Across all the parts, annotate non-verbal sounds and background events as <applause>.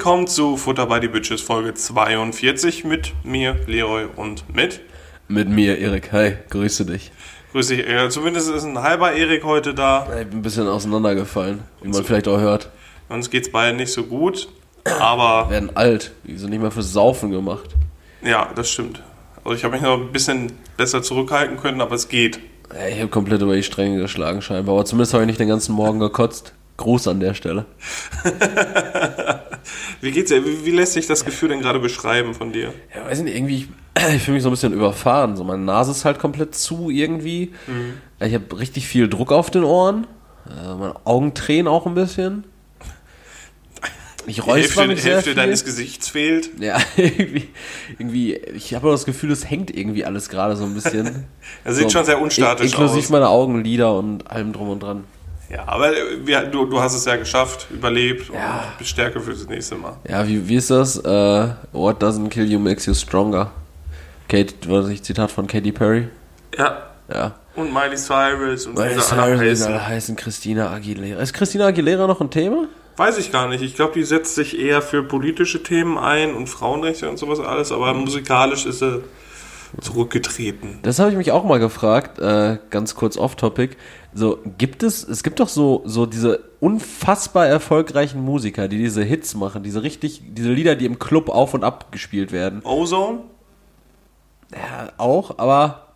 Willkommen zu Futter by the Bitches Folge 42 mit mir, Leroy und mit. Mit mir, Erik. Hi, grüße dich. Grüß dich. Ja, zumindest ist ein halber Erik heute da. Ich bin ein bisschen auseinandergefallen, wie man vielleicht auch hört. Uns geht's beiden nicht so gut, aber. Wir werden alt. Die sind nicht mehr fürs Saufen gemacht. Ja, das stimmt. Also ich habe mich noch ein bisschen besser zurückhalten können, aber es geht. Ich habe komplett über die Stränge geschlagen scheinbar. Aber zumindest habe ich nicht den ganzen Morgen gekotzt. Gruß an der Stelle. <laughs> wie geht's dir? Wie, wie, lässt sich das Gefühl denn gerade beschreiben von dir? Ja, weiß nicht, irgendwie, ich, <clears throat> ich fühle mich so ein bisschen überfahren. So, meine Nase ist halt komplett zu irgendwie. Mhm. Ich habe richtig viel Druck auf den Ohren. Äh, meine Augen tränen auch ein bisschen. Ich räusper mich sehr Hälfte viel. deines Gesichts fehlt. Ja, <laughs> irgendwie, irgendwie ich habe das Gefühl, es hängt irgendwie alles gerade so ein bisschen. <laughs> er sieht so, schon sehr unstatisch inklusive aus. Inklusive meine Augenlider und allem drum und dran. Ja, aber wir, du, du hast es ja geschafft, überlebt ja. und bist stärker für das nächste Mal. Ja, wie, wie ist das? Uh, what doesn't kill you makes you stronger. Kate, war das Zitat von Katy Perry? Ja. Ja. Und Miley Cyrus und Miley Cyrus alle heißen Christina Aguilera. Ist Christina Aguilera noch ein Thema? Weiß ich gar nicht. Ich glaube, die setzt sich eher für politische Themen ein und Frauenrechte und sowas alles, aber musikalisch ist sie zurückgetreten. Das habe ich mich auch mal gefragt, äh, ganz kurz off-topic. So, gibt es, es gibt doch so, so diese unfassbar erfolgreichen Musiker, die diese Hits machen, diese richtig, diese Lieder, die im Club auf und ab gespielt werden. Ozone? Ja, auch, aber,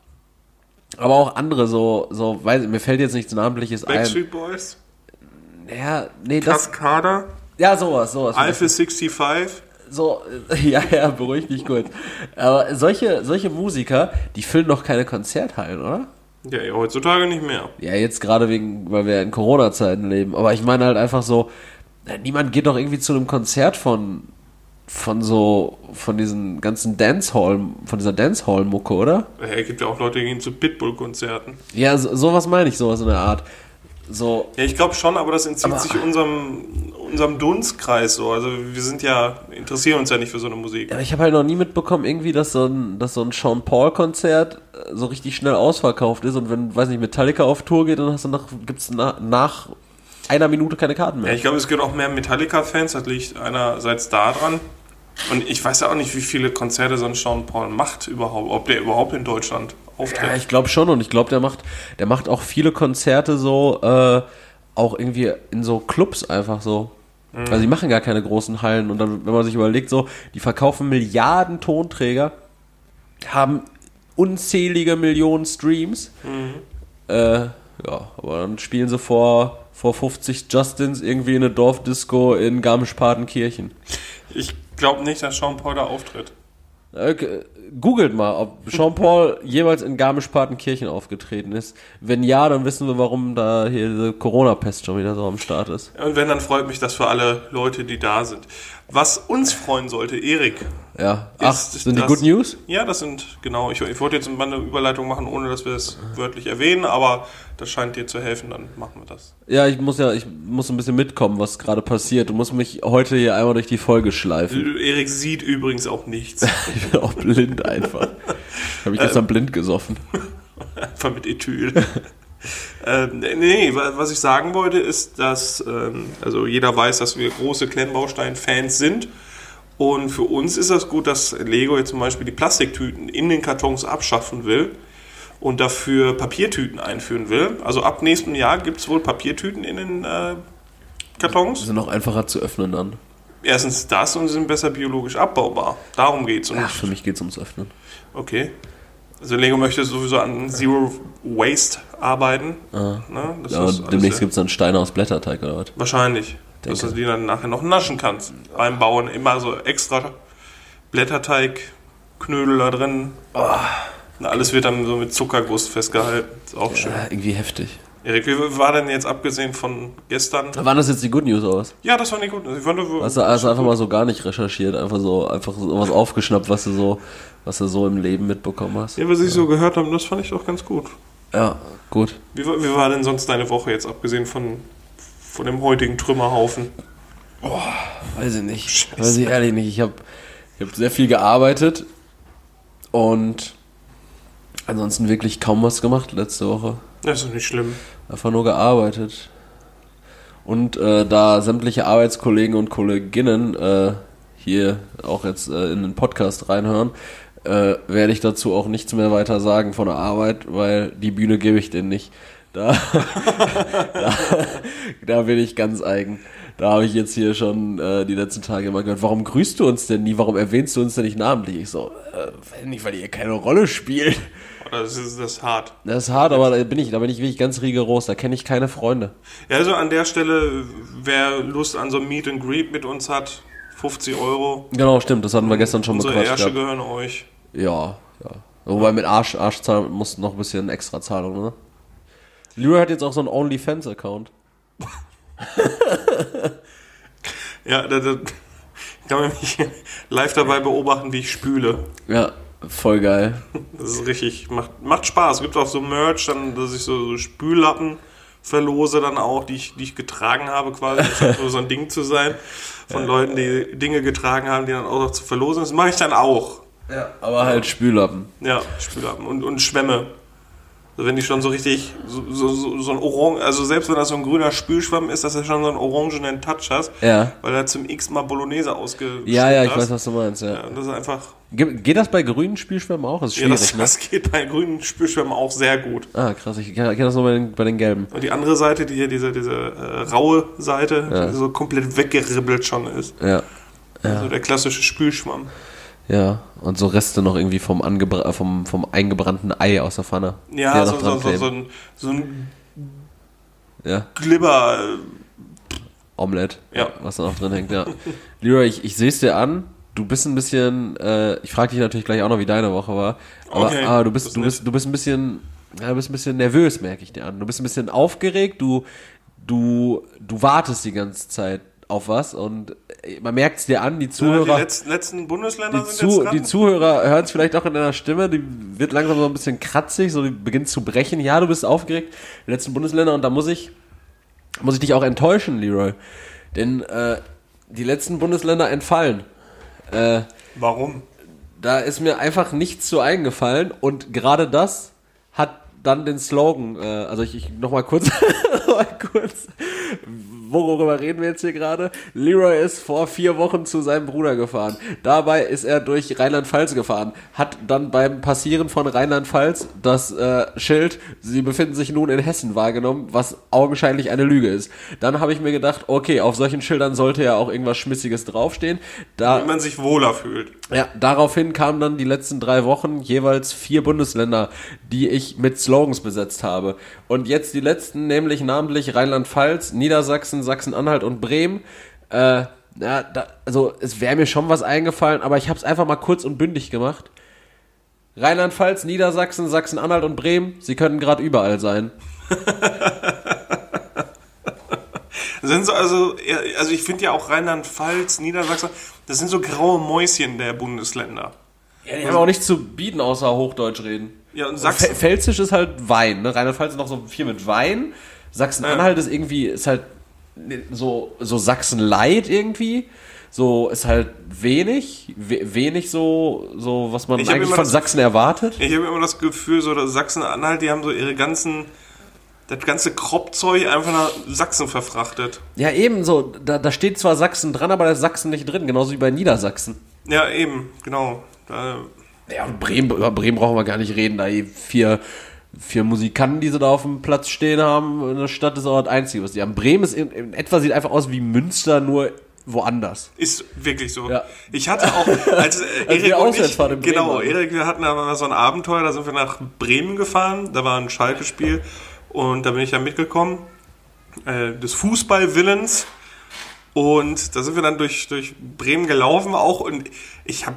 aber auch andere, so, so, weiß, mir fällt jetzt nichts Namentliches ein. Backstreet Boys? Ja, nee, das. Cascada? Ja, sowas, sowas. Alpha 65? So, <laughs> ja, ja, beruhig dich kurz. Aber solche, solche Musiker, die füllen doch keine Konzerthallen, oder? Ja, ja heutzutage nicht mehr. Ja, jetzt gerade wegen, weil wir in Corona-Zeiten leben. Aber ich meine halt einfach so, niemand geht doch irgendwie zu einem Konzert von, von so, von diesen ganzen Dancehall, von dieser Dancehall-Mucke, oder? Ja, es gibt ja auch Leute, die gehen zu Pitbull-Konzerten. Ja, so, sowas meine ich, sowas in der Art. So. Ja, ich glaube schon, aber das entzieht aber, sich unserem, unserem Dunstkreis so. Also wir sind ja, interessieren uns ja nicht für so eine Musik. Ja, ich habe halt noch nie mitbekommen, irgendwie, dass so ein, dass so ein Sean Paul-Konzert äh, so richtig schnell ausverkauft ist und wenn, weiß nicht, Metallica auf Tour geht, dann hast du nach, gibt's nach, nach einer Minute keine Karten mehr. Ja, ich glaube, es gibt auch mehr Metallica-Fans, das liegt einerseits daran. Und ich weiß ja auch nicht, wie viele Konzerte so ein Sean Paul macht überhaupt, ob der überhaupt in Deutschland auftritt. Ja, ich glaube schon und ich glaube, der macht, der macht auch viele Konzerte so, äh, auch irgendwie in so Clubs einfach so. Mhm. Also die machen gar keine großen Hallen und dann, wenn man sich überlegt, so, die verkaufen Milliarden Tonträger, haben unzählige Millionen Streams. Mhm. Äh, ja, aber dann spielen sie vor, vor 50 Justins irgendwie in eine Dorfdisco in Garmisch-Partenkirchen. Ich glaube nicht, dass Sean Paul da auftritt. Okay. Googelt mal, ob Jean-Paul jemals in Garmisch-Partenkirchen aufgetreten ist. Wenn ja, dann wissen wir, warum da hier diese Corona-Pest schon wieder so am Start ist. Und wenn, dann freut mich das für alle Leute, die da sind. Was uns freuen sollte, Erik. Ja, ach, sind die Good News? Ja, das sind, genau. Ich, ich wollte jetzt mal eine Überleitung machen, ohne dass wir es wörtlich erwähnen, aber das scheint dir zu helfen, dann machen wir das. Ja, ich muss ja, ich muss ein bisschen mitkommen, was gerade passiert. Du musst mich heute hier einmal durch die Folge schleifen. Erik sieht übrigens auch nichts. <laughs> ich bin auch blind einfach. Habe ich gestern ähm, blind gesoffen. <laughs> einfach mit Ethyl. <laughs> ähm, nee, was ich sagen wollte, ist, dass ähm, also jeder weiß, dass wir große Klemmbaustein-Fans sind. Und für uns ist das gut, dass Lego jetzt zum Beispiel die Plastiktüten in den Kartons abschaffen will und dafür Papiertüten einführen will. Also ab nächstem Jahr gibt es wohl Papiertüten in den äh, Kartons. Die sind auch einfacher zu öffnen dann. Erstens das und sie sind besser biologisch abbaubar. Darum geht es. Ja, für mich geht es ums Öffnen. Okay. Also Lego möchte sowieso an Zero Waste arbeiten. Ah. Ne? ja, demnächst gibt es dann Steine aus Blätterteig oder was? Wahrscheinlich. Denke. Dass du die dann nachher noch naschen kannst. Beim Bauen immer so extra Blätterteigknödel da drin. Oh. Alles wird dann so mit Zuckerguss festgehalten. Ist auch ja, schön. Irgendwie heftig. Erik, wie war denn jetzt abgesehen von gestern? Waren das jetzt die Good News aus? Ja, das waren die Good News. Ich fand, hast, du, du einfach mal so gar nicht recherchiert, einfach so einfach so was aufgeschnappt, was du so, was du so im Leben mitbekommen hast? Ja, was ich ja. so gehört habe, das fand ich doch ganz gut. Ja, gut. Wie, wie war denn sonst deine Woche jetzt, abgesehen von, von dem heutigen Trümmerhaufen? Boah, weiß ich nicht. Scheiße. Weiß ich ehrlich nicht. Ich habe ich hab sehr viel gearbeitet und ansonsten wirklich kaum was gemacht letzte Woche. Das ist nicht schlimm. Einfach nur gearbeitet. Und äh, da sämtliche Arbeitskollegen und Kolleginnen äh, hier auch jetzt äh, in den Podcast reinhören, äh, werde ich dazu auch nichts mehr weiter sagen von der Arbeit, weil die Bühne gebe ich denen nicht. Da, <laughs> da, da bin ich ganz eigen. Da habe ich jetzt hier schon äh, die letzten Tage immer gehört, warum grüßt du uns denn nie? Warum erwähnst du uns denn nicht namentlich? Ich so, äh, nicht, weil ihr keine Rolle spielt. Das ist, das ist hart. Das ist hart, aber da bin ich, da bin ich wirklich ganz rigoros. Da kenne ich keine Freunde. Ja, also an der Stelle, wer Lust an so einem Meet and Greet mit uns hat, 50 Euro. Genau, stimmt. Das hatten wir gestern schon Unsere bequatscht. Ärsche gehören euch. Ja, ja. Wobei mit Arsch, Arschzahlung muss noch ein bisschen extra Zahlung, ne? Leroy hat jetzt auch so einen OnlyFans-Account. <laughs> Ja, da, da kann man mich live dabei beobachten, wie ich spüle. Ja, voll geil. Das ist richtig, macht, macht Spaß. Es gibt auch so Merch, dann, dass ich so, so Spüllappen verlose dann auch, die ich, die ich getragen habe quasi. Das scheint so so ein Ding zu sein von Leuten, die Dinge getragen haben, die dann auch noch zu verlosen. Das mache ich dann auch. Ja, aber halt Spüllappen. Ja, Spüllappen und, und Schwämme. Also wenn die schon so richtig, so, so, so, ein Orange, also selbst wenn das so ein grüner Spülschwamm ist, dass du schon so einen orangenen Touch hast, Ja. weil du zum x-mal Bolognese ausgeschnitten Ja, ja, ich hast. weiß, was du meinst, ja. Ja, das ist einfach, Ge geht das bei grünen Spielschwämmen auch? Das ist ja, schwierig, das, ne? das geht bei grünen Spülschwämmen auch sehr gut. Ah, krass. Ich kenne das nur bei den, bei den gelben. Und die andere Seite, die hier diese, diese äh, raue Seite, Ja. die so komplett weggeribbelt schon ist. Ja. Also der klassische Spülschwamm. Ja. Und so Reste noch irgendwie vom, angebra vom, vom eingebrannten Ei aus der Pfanne. Ja, so, so, so, so, ein, so ein Ja. Glibber. Omelette. Ja. Was da noch drin hängt, ja. <laughs> Leroy, ich, ich sehe es dir an. Du bist ein bisschen, äh, ich frage dich natürlich gleich auch noch, wie deine Woche war. Aber, Okay, aber du bist, ist du bist, du bist ein bisschen, ja, du bist ein bisschen nervös, merke ich dir an. Du bist ein bisschen aufgeregt, du, du, du wartest die ganze Zeit auf was und äh, man merkt es dir an, die Ja, die Zuhörer. letzten, letzten Bundesländer Die, sind Zu, jetzt dran. die Zuhörer hören es vielleicht auch in deiner Stimme, die wird langsam so ein bisschen kratzig, so die beginnt zu brechen. Ja, du bist aufgeregt, die letzten Bundesländer und da muss ich, muss ich dich auch enttäuschen, Leroy. Denn äh, die letzten Bundesländer entfallen. Äh, Warum? da ist mir einfach nichts zu eingefallen und gerade das hat dann den Slogan, äh, also ich, ich noch mal kurz, <laughs> noch mal kurz, worüber reden wir jetzt hier gerade? Leroy ist vor vier Wochen zu seinem Bruder gefahren. Dabei ist er durch Rheinland-Pfalz gefahren, hat dann beim Passieren von Rheinland-Pfalz das äh, Schild, sie befinden sich nun in Hessen wahrgenommen, was augenscheinlich eine Lüge ist. Dann habe ich mir gedacht, okay, auf solchen Schildern sollte ja auch irgendwas Schmissiges draufstehen. Da Wenn man sich wohler fühlt. ja, daraufhin kamen dann die letzten drei Wochen jeweils vier Bundesländer, die ich mit Slogans besetzt habe. Und jetzt die letzten, nämlich namentlich Rheinland-Pfalz, Niedersachsen, Sachsen-Anhalt und Bremen. Äh, ja, da, also es wäre mir schon was eingefallen, aber ich habe es einfach mal kurz und bündig gemacht. Rheinland-Pfalz, Niedersachsen, Sachsen-Anhalt und Bremen, sie können gerade überall sein. <laughs> Sind so, also, also ich finde ja auch Rheinland-Pfalz, Niedersachsen, das sind so graue Mäuschen der Bundesländer. Ja, die haben auch nichts zu bieten, außer Hochdeutsch reden. Ja, und Sachsen. Sachsen, Pfälzisch ist halt Wein, ne? Rheinland-Pfalz ist noch so viel mit Wein. Sachsen-Anhalt ist irgendwie, ist halt so, so Sachsen-Light irgendwie. So ist halt wenig, we wenig so, so, was man Ich eigentlich von das- Sachsen erwartet. ich habe immer das Gefühl, so dass Sachsen-Anhalt, die haben so ihre ganzen, das ganze Kropfzeug einfach nach Sachsen verfrachtet. Ja, ebenso. Da, da steht zwar Sachsen dran, aber da ist Sachsen nicht drin, genauso wie bei Niedersachsen. Ja, eben, genau. Da, Ja, und Bremen, über Bremen brauchen wir gar nicht reden, da die vier, vier Musikanten, die sie da auf dem Platz stehen haben, in der Stadt ist auch das Einzige, was die haben. Bremen ist in, in etwa sieht einfach aus wie Münster, nur woanders. Ist wirklich so. Ja. Ich hatte auch, als äh, <laughs> Erik wir und ich, in Bremen genau. Erik, wir hatten aber mal so ein Abenteuer, da sind wir nach Bremen gefahren, da war ein Schalke-Spiel und da bin ich dann mitgekommen, äh, des Fußballwillens und da sind wir dann durch, durch Bremen gelaufen auch und ich habe,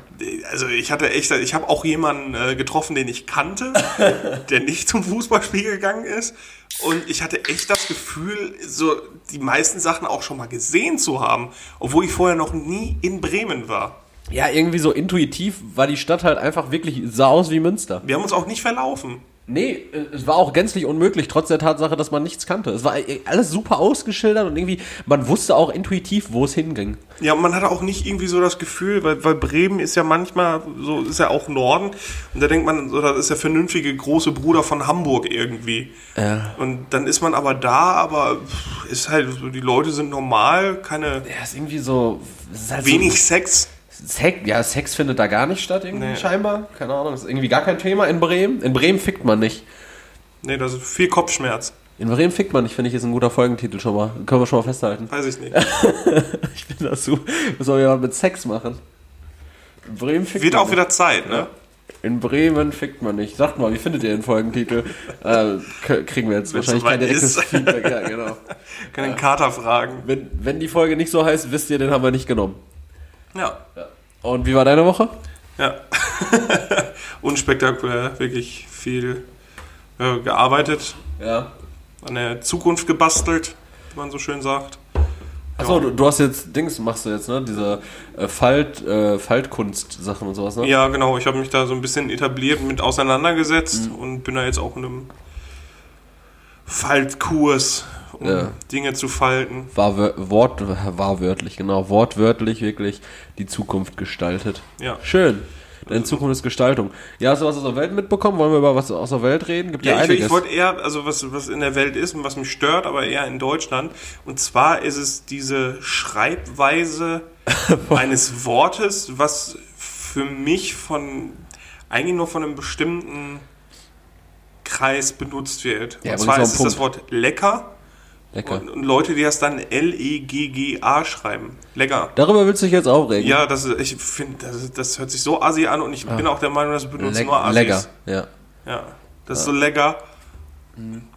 also ich hatte echt, ich habe auch jemanden äh, getroffen, den ich kannte, <laughs> der nicht zum Fußballspiel gegangen ist und ich hatte echt das Gefühl, so die meisten Sachen auch schon mal gesehen zu haben, obwohl ich vorher noch nie in Bremen war. Ja, irgendwie so intuitiv war die Stadt halt einfach wirklich, sah aus wie Münster. Wir haben uns auch nicht verlaufen. Nee, äh, es war auch gänzlich unmöglich, trotz der Tatsache, dass man nichts kannte. Es war äh, alles super ausgeschildert und irgendwie, man wusste auch intuitiv, wo es hinging. Ja, man hatte auch nicht irgendwie so das Gefühl, weil, weil Bremen ist ja manchmal, so ist ja auch Norden, und da denkt man, so, das ist der vernünftige große Bruder von Hamburg irgendwie. Ja. Und dann ist man aber da, aber ist halt so, die Leute sind normal, keine, Ja, ist irgendwie so. Ist halt wenig. So, Sex, ja, Sex findet da gar nicht statt, irgendwie Nee. scheinbar. Keine Ahnung, ist irgendwie gar kein Thema in Bremen. In Bremen fickt man nicht. Nee, das ist viel Kopfschmerz. In Bremen fickt man nicht, finde ich, ist ein guter Folgentitel schon mal. Können wir schon mal festhalten. Weiß ich nicht. <laughs> Ich das so. Was soll jemand mit Sex machen? In Bremen fickt Wird man auch nicht. wieder Zeit, ne? In Bremen fickt man nicht. Sagt mal, wie findet ihr den Folgentitel? äh, kriegen wir jetzt Wenn's wahrscheinlich kein soweit direktes. Feedback. Ja, genau. <laughs> Kann den Kater fragen. Wenn, wenn die Folge nicht so heißt, wisst ihr, den haben wir nicht genommen. Ja. Und wie war deine Woche? Ja. <laughs> Unspektakulär, wirklich viel äh, gearbeitet, Ja. an der Zukunft gebastelt, wie man so schön sagt. Achso, du, du hast jetzt Dings, machst du jetzt, ne? Diese äh, Falt, äh, Faltkunst-Sachen und sowas, ne? Ja, genau. Ich habe mich da so ein bisschen etabliert, mit auseinandergesetzt Mhm. und bin da jetzt auch in einem Faltkurs, um Ja. Dinge zu falten. War, Wort, war wörtlich, genau. Wortwörtlich wirklich die Zukunft gestaltet. Ja. Schön. Deine Zukunft ist Gestaltung. Ja, hast du was aus der Welt mitbekommen? Wollen wir über was aus der Welt reden? Gibt ja, Ja, ich, einiges. ich wollte eher, also was, was in der Welt ist und was mich stört, aber eher in Deutschland. Und zwar ist es diese Schreibweise <laughs> eines Wortes, was für mich von eigentlich nur von einem bestimmten Kreis benutzt wird. Ja, und zwar ist es das Wort lecker Lecker. und, und Leute, die das dann L-E-G-G-A schreiben. Lecker. Darüber willst du dich jetzt aufregen? Ja, das ist, ich finde, das, das hört sich so assi an und ich bin auch der Meinung, das benutzen nur Assis. lecker. Ja. Ja, das ist so lecker.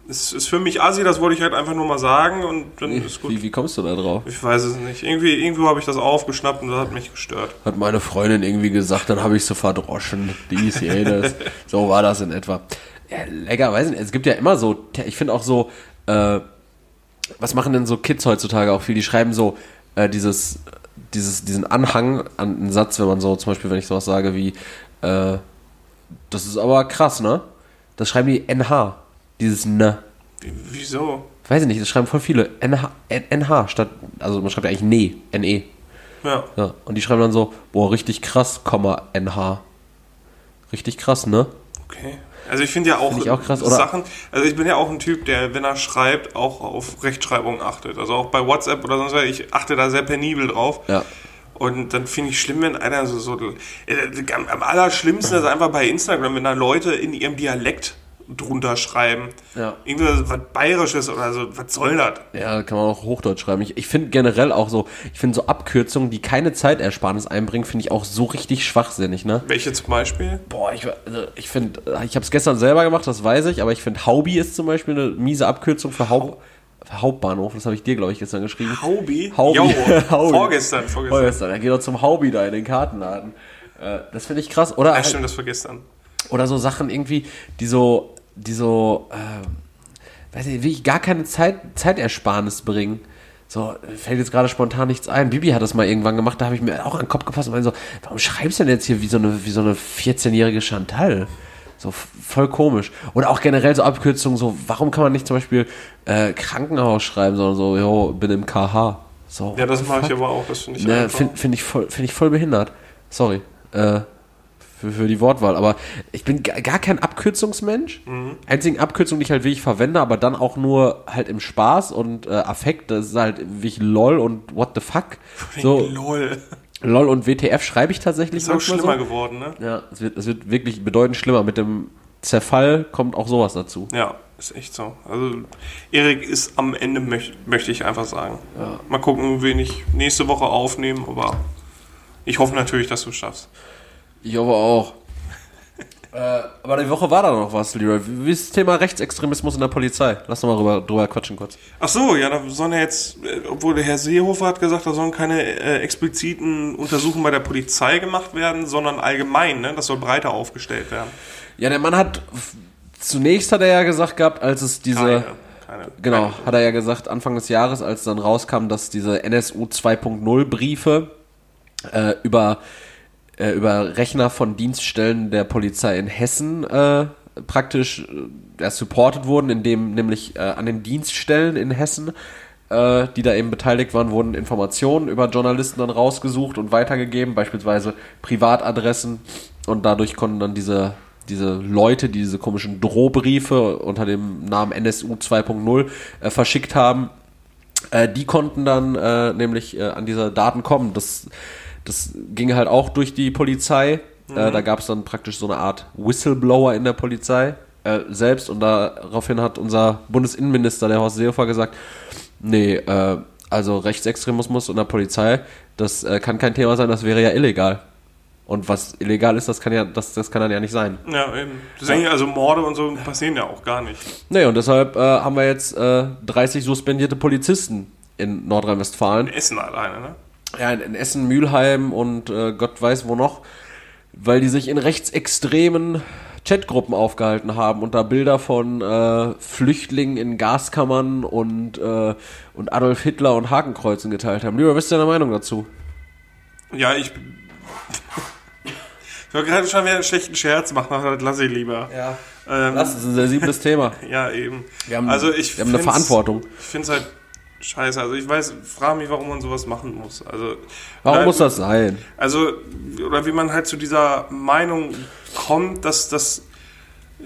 Es ist für mich assi, das wollte ich halt einfach nur mal sagen und dann ist gut. Wie, wie kommst du da drauf? Ich weiß es nicht. Irgendwie, irgendwo habe ich das aufgeschnappt und das hat mich gestört. Hat meine Freundin irgendwie gesagt, dann habe ich so verdroschen. Dies, jenes. <laughs> so war das in etwa. Ja, lecker, weiß nicht. Es gibt ja immer so, ich finde auch so, äh, was machen denn so Kids heutzutage auch viel? Die schreiben so äh, dieses, dieses, diesen Anhang an einen Satz, wenn man so, zum Beispiel, wenn ich sowas sage wie, äh, das ist aber krass, ne? Das schreiben die NH. Dieses Ne. Wie- Wieso? Weiß ich nicht, das schreiben voll viele. NH, NH statt, also man schreibt ja eigentlich Ne, NE. Ja. Ja, und die schreiben dann so, boah, richtig krass, Komma, NH. Richtig krass, ne? Okay. Also ich finde ja auch, Find auch krass? Sachen, also ich bin ja auch ein Typ, der, wenn er schreibt, auch auf Rechtschreibung achtet. Also auch bei WhatsApp oder sonst was, ich achte da sehr penibel drauf. Ja. Und dann finde ich schlimm, wenn einer so, so äh, am allerschlimmsten ist einfach bei Instagram, wenn da Leute in ihrem Dialekt drunter schreiben. Ja. Irgendwie was Bayerisches oder so, was soll das? Ja, kann man auch Hochdeutsch schreiben. Ich, ich finde generell auch so, ich finde so Abkürzungen, die keine Zeitersparnis einbringen, finde ich auch so richtig schwachsinnig, ne? Welche zum Beispiel? Boah, ich, also ich finde, ich habe es gestern selber gemacht, das weiß ich, aber ich finde, Haubi ist zum Beispiel eine miese Abkürzung für, Haupt, Hauptbahnhof. Das habe ich dir, glaube ich, gestern geschrieben. Haubi? Haubi. Jo, <laughs> Haubi. Vorgestern, vorgestern. Vorgestern, er geht doch zum Haubi da in den Kartenladen. Äh, das finde ich krass. Oder, Ja, halt, stimmt, das vergestern. oder so Sachen irgendwie, die so, die so, äh, weiß ich, wirklich gar keine Zeit, Zeitersparnis bringen. So, fällt jetzt gerade spontan nichts ein. Bibi hat das mal irgendwann gemacht, da habe ich mir auch an den Kopf gefasst und meinte so, warum schreibst du denn jetzt hier wie so eine, wie so eine 14-jährige Chantal? So voll komisch. Oder auch generell so Abkürzungen, so, warum kann man nicht zum Beispiel äh, Krankenhaus schreiben, sondern so, jo, bin im KH. So, Ja, das mache ich aber auch, das finde ich Ne, finde find ich, voll- find ich voll behindert. Sorry. Äh, für, für die Wortwahl. Aber ich bin ga- gar kein Abkürzungsmensch. Mhm. Einzigen Abkürzung, die ich halt wirklich verwende, aber dann auch nur halt im Spaß und äh, Affekt, das ist halt wirklich LOL und what the fuck. <laughs> So, Lol. LOL und WTF schreibe ich tatsächlich Ist auch schlimmer so. geworden, ne? Ja, es wird, es wird wirklich bedeutend schlimmer. Mit dem Zerfall kommt auch sowas dazu. Ja, ist echt so. Also Erik ist am Ende, möch, möchte ich einfach sagen. Mal gucken, wen ich nächste Woche aufnehme, aber ich hoffe natürlich, dass du es schaffst. Ich hoffe auch. <laughs> äh, aber die Woche war da noch was, Leroy. Wie ist das Thema Rechtsextremismus in der Polizei? Lass doch mal drüber, drüber quatschen kurz. Ach so, ja, da sollen ja jetzt, äh, obwohl der Herr Seehofer hat gesagt, da sollen keine äh, expliziten Untersuchungen bei der Polizei gemacht werden, sondern allgemein, ne? Das soll breiter aufgestellt werden. Ja, der Mann hat zunächst hat er ja gesagt gehabt, als es diese Keine, keine. genau, Keine. hat er ja gesagt Anfang des Jahres, als dann rauskam, dass diese NSU 2.0 Briefe äh, über äh, über Rechner von Dienststellen der Polizei in Hessen äh, praktisch äh, supported wurden, indem nämlich äh, an den Dienststellen in Hessen, äh, die da eben beteiligt waren, wurden Informationen über Journalisten dann rausgesucht und weitergegeben, beispielsweise Privatadressen und dadurch konnten dann diese diese Leute, die diese komischen Drohbriefe unter dem Namen NSU 2.0 äh, verschickt haben, äh, die konnten dann äh, nämlich äh, an diese Daten kommen. Das, das ging halt auch durch die Polizei. Mhm. Äh, da gab es dann praktisch so eine Art Whistleblower in der Polizei äh, selbst und daraufhin hat unser Bundesinnenminister, der Horst Seehofer, gesagt, nee, äh, also Rechtsextremismus in der Polizei, das äh, kann kein Thema sein, das wäre ja illegal. Und was illegal ist, das kann ja, das, das kann dann ja nicht sein. Ja, eben. Deswegen, also Morde und so passieren ja auch gar nicht. Nee, und deshalb äh, haben wir jetzt äh, 30 suspendierte Polizisten in Nordrhein-Westfalen. In Essen alleine, ne? Ja, in, Essen, Mülheim und äh, Gott weiß wo noch, weil die sich in rechtsextremen Chatgruppen aufgehalten haben und da Bilder von äh, Flüchtlingen in Gaskammern und, äh, und Adolf Hitler und Hakenkreuzen geteilt haben. Lieber, was ist deine Meinung dazu? Ja, ich ich wollte gerade schon wieder einen schlechten Scherz machen, aber das lasse ich lieber. Ja. Ähm, das ist ein sensibles Thema. <laughs> ja, eben. Wir haben, also ich wir haben eine Verantwortung. Ich finde es halt scheiße. Also ich weiß, frage mich, warum man sowas machen muss. Also Warum oder, muss das sein? Also, oder wie man halt zu dieser Meinung kommt, dass, dass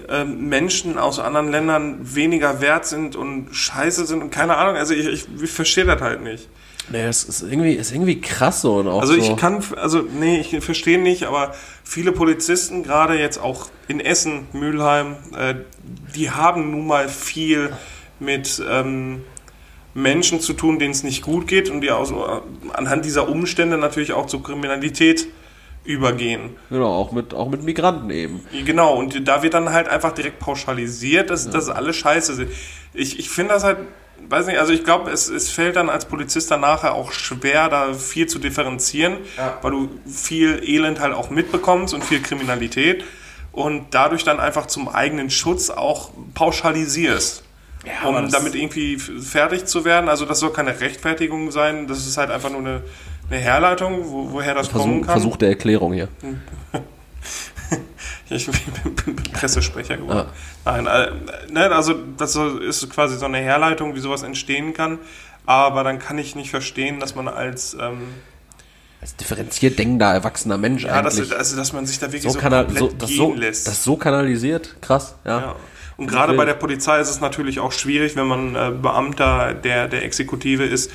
äh, Menschen aus anderen Ländern weniger wert sind und scheiße sind und keine Ahnung. Also ich, ich, ich verstehe das halt nicht. Nee, es ist irgendwie, ist irgendwie krass so und auch Also ich so. kann, also nee, ich verstehe nicht, aber viele Polizisten, gerade jetzt auch in Essen, Mülheim, äh, die haben nun mal viel mit ähm, Menschen zu tun, denen es nicht gut geht und die auch so, anhand dieser Umstände natürlich auch zur Kriminalität übergehen. Genau, auch mit, auch mit Migranten eben. Genau, und da wird dann halt einfach direkt pauschalisiert, dass ja. das alles scheiße sind. Ich, ich finde das halt weiß nicht, also ich glaube, es, es fällt dann als Polizist dann nachher auch schwer, da viel zu differenzieren, ja. weil du viel Elend halt auch mitbekommst und viel Kriminalität und dadurch dann einfach zum eigenen Schutz auch pauschalisierst. Ja, um damit irgendwie fertig zu werden. Also das soll keine Rechtfertigung sein, das ist halt einfach nur eine, eine Herleitung, wo, woher das Versuch, kommen kann. Versuch der Erklärung hier. <laughs> ich bin Pressesprecher geworden. Ah. Nein, äh, ne, also das ist quasi so eine Herleitung, wie sowas entstehen kann. Aber dann kann ich nicht verstehen, dass man als ähm, als differenziert denkender erwachsener Mensch ja, eigentlich. Dass, also dass man sich da wirklich so, so komplett so, das gehen so, lässt. Das so kanalisiert, krass, ja. ja. Und gerade bei der Polizei ist es natürlich auch schwierig, wenn man äh, Beamter der, der Exekutive ist.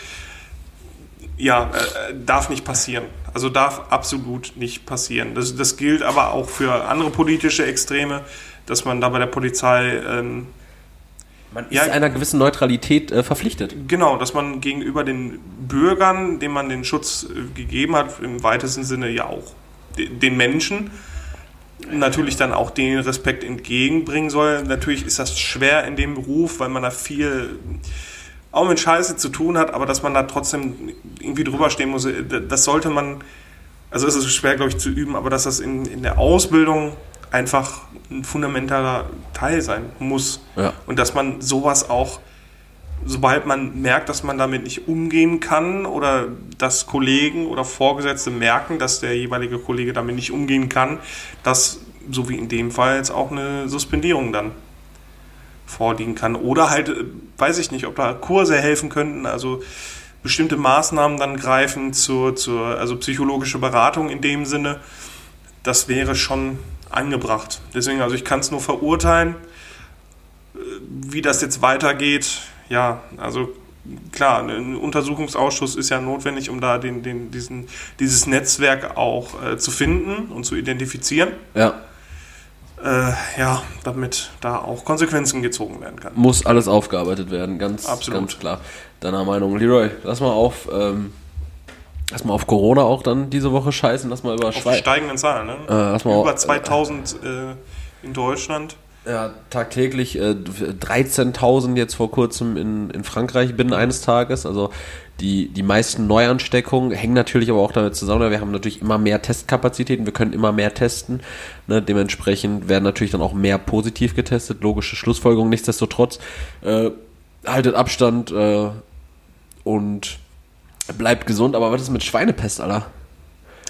Ja, äh, darf nicht passieren. Also darf absolut nicht passieren. Das, das gilt aber auch für andere politische Extreme, dass man da bei der Polizei ähm, man ist ja, einer gewissen Neutralität äh, verpflichtet. Genau, dass man gegenüber den Bürgern, denen man den Schutz äh, gegeben hat, im weitesten Sinne ja auch den Menschen, natürlich dann auch den Respekt entgegenbringen soll. Natürlich ist das schwer in dem Beruf, weil man da viel auch mit Scheiße zu tun hat, aber dass man da trotzdem irgendwie drüber stehen muss, das sollte man, also es ist schwer, glaube ich, zu üben, aber dass das in, in der Ausbildung einfach ein fundamentaler Teil sein muss. Ja. Und dass man sowas auch, sobald man merkt, dass man damit nicht umgehen kann oder dass Kollegen oder Vorgesetzte merken, dass der jeweilige Kollege damit nicht umgehen kann, dass, so wie in dem Fall, jetzt auch eine Suspendierung dann vorliegen kann. Oder halt, äh, weiß ich nicht, ob da Kurse helfen könnten, also bestimmte Maßnahmen dann greifen zur, zur also psychologische Beratung in dem Sinne. Das wäre schon angebracht. Deswegen, also ich kann es nur verurteilen. Äh, wie das jetzt weitergeht, ja, also klar, ein Untersuchungsausschuss ist ja notwendig, um da den, den, diesen, dieses Netzwerk auch äh, zu finden und zu identifizieren. Ja äh, ja, damit da auch Konsequenzen gezogen werden kann. Muss alles aufgearbeitet werden, ganz, Absolut. ganz klar. Deiner Meinung. Leroy, lass mal auf, ähm, lass mal auf Corona auch dann diese Woche scheißen, lass mal über auf Schweiz. steigenden Zahlen, ne? Äh, lass mal Über 2000 äh, in Deutschland. Ja, tagtäglich äh, 13.000 jetzt vor kurzem in, in Frankreich binnen eines Tages. Also die, die meisten Neuansteckungen hängen natürlich aber auch damit zusammen. Wir haben natürlich immer mehr Testkapazitäten, wir können immer mehr testen. Ne? Dementsprechend werden natürlich dann auch mehr positiv getestet. Logische Schlussfolgerung. Nichtsdestotrotz äh, haltet Abstand äh, und bleibt gesund. Aber was ist mit Schweinepest, Alter?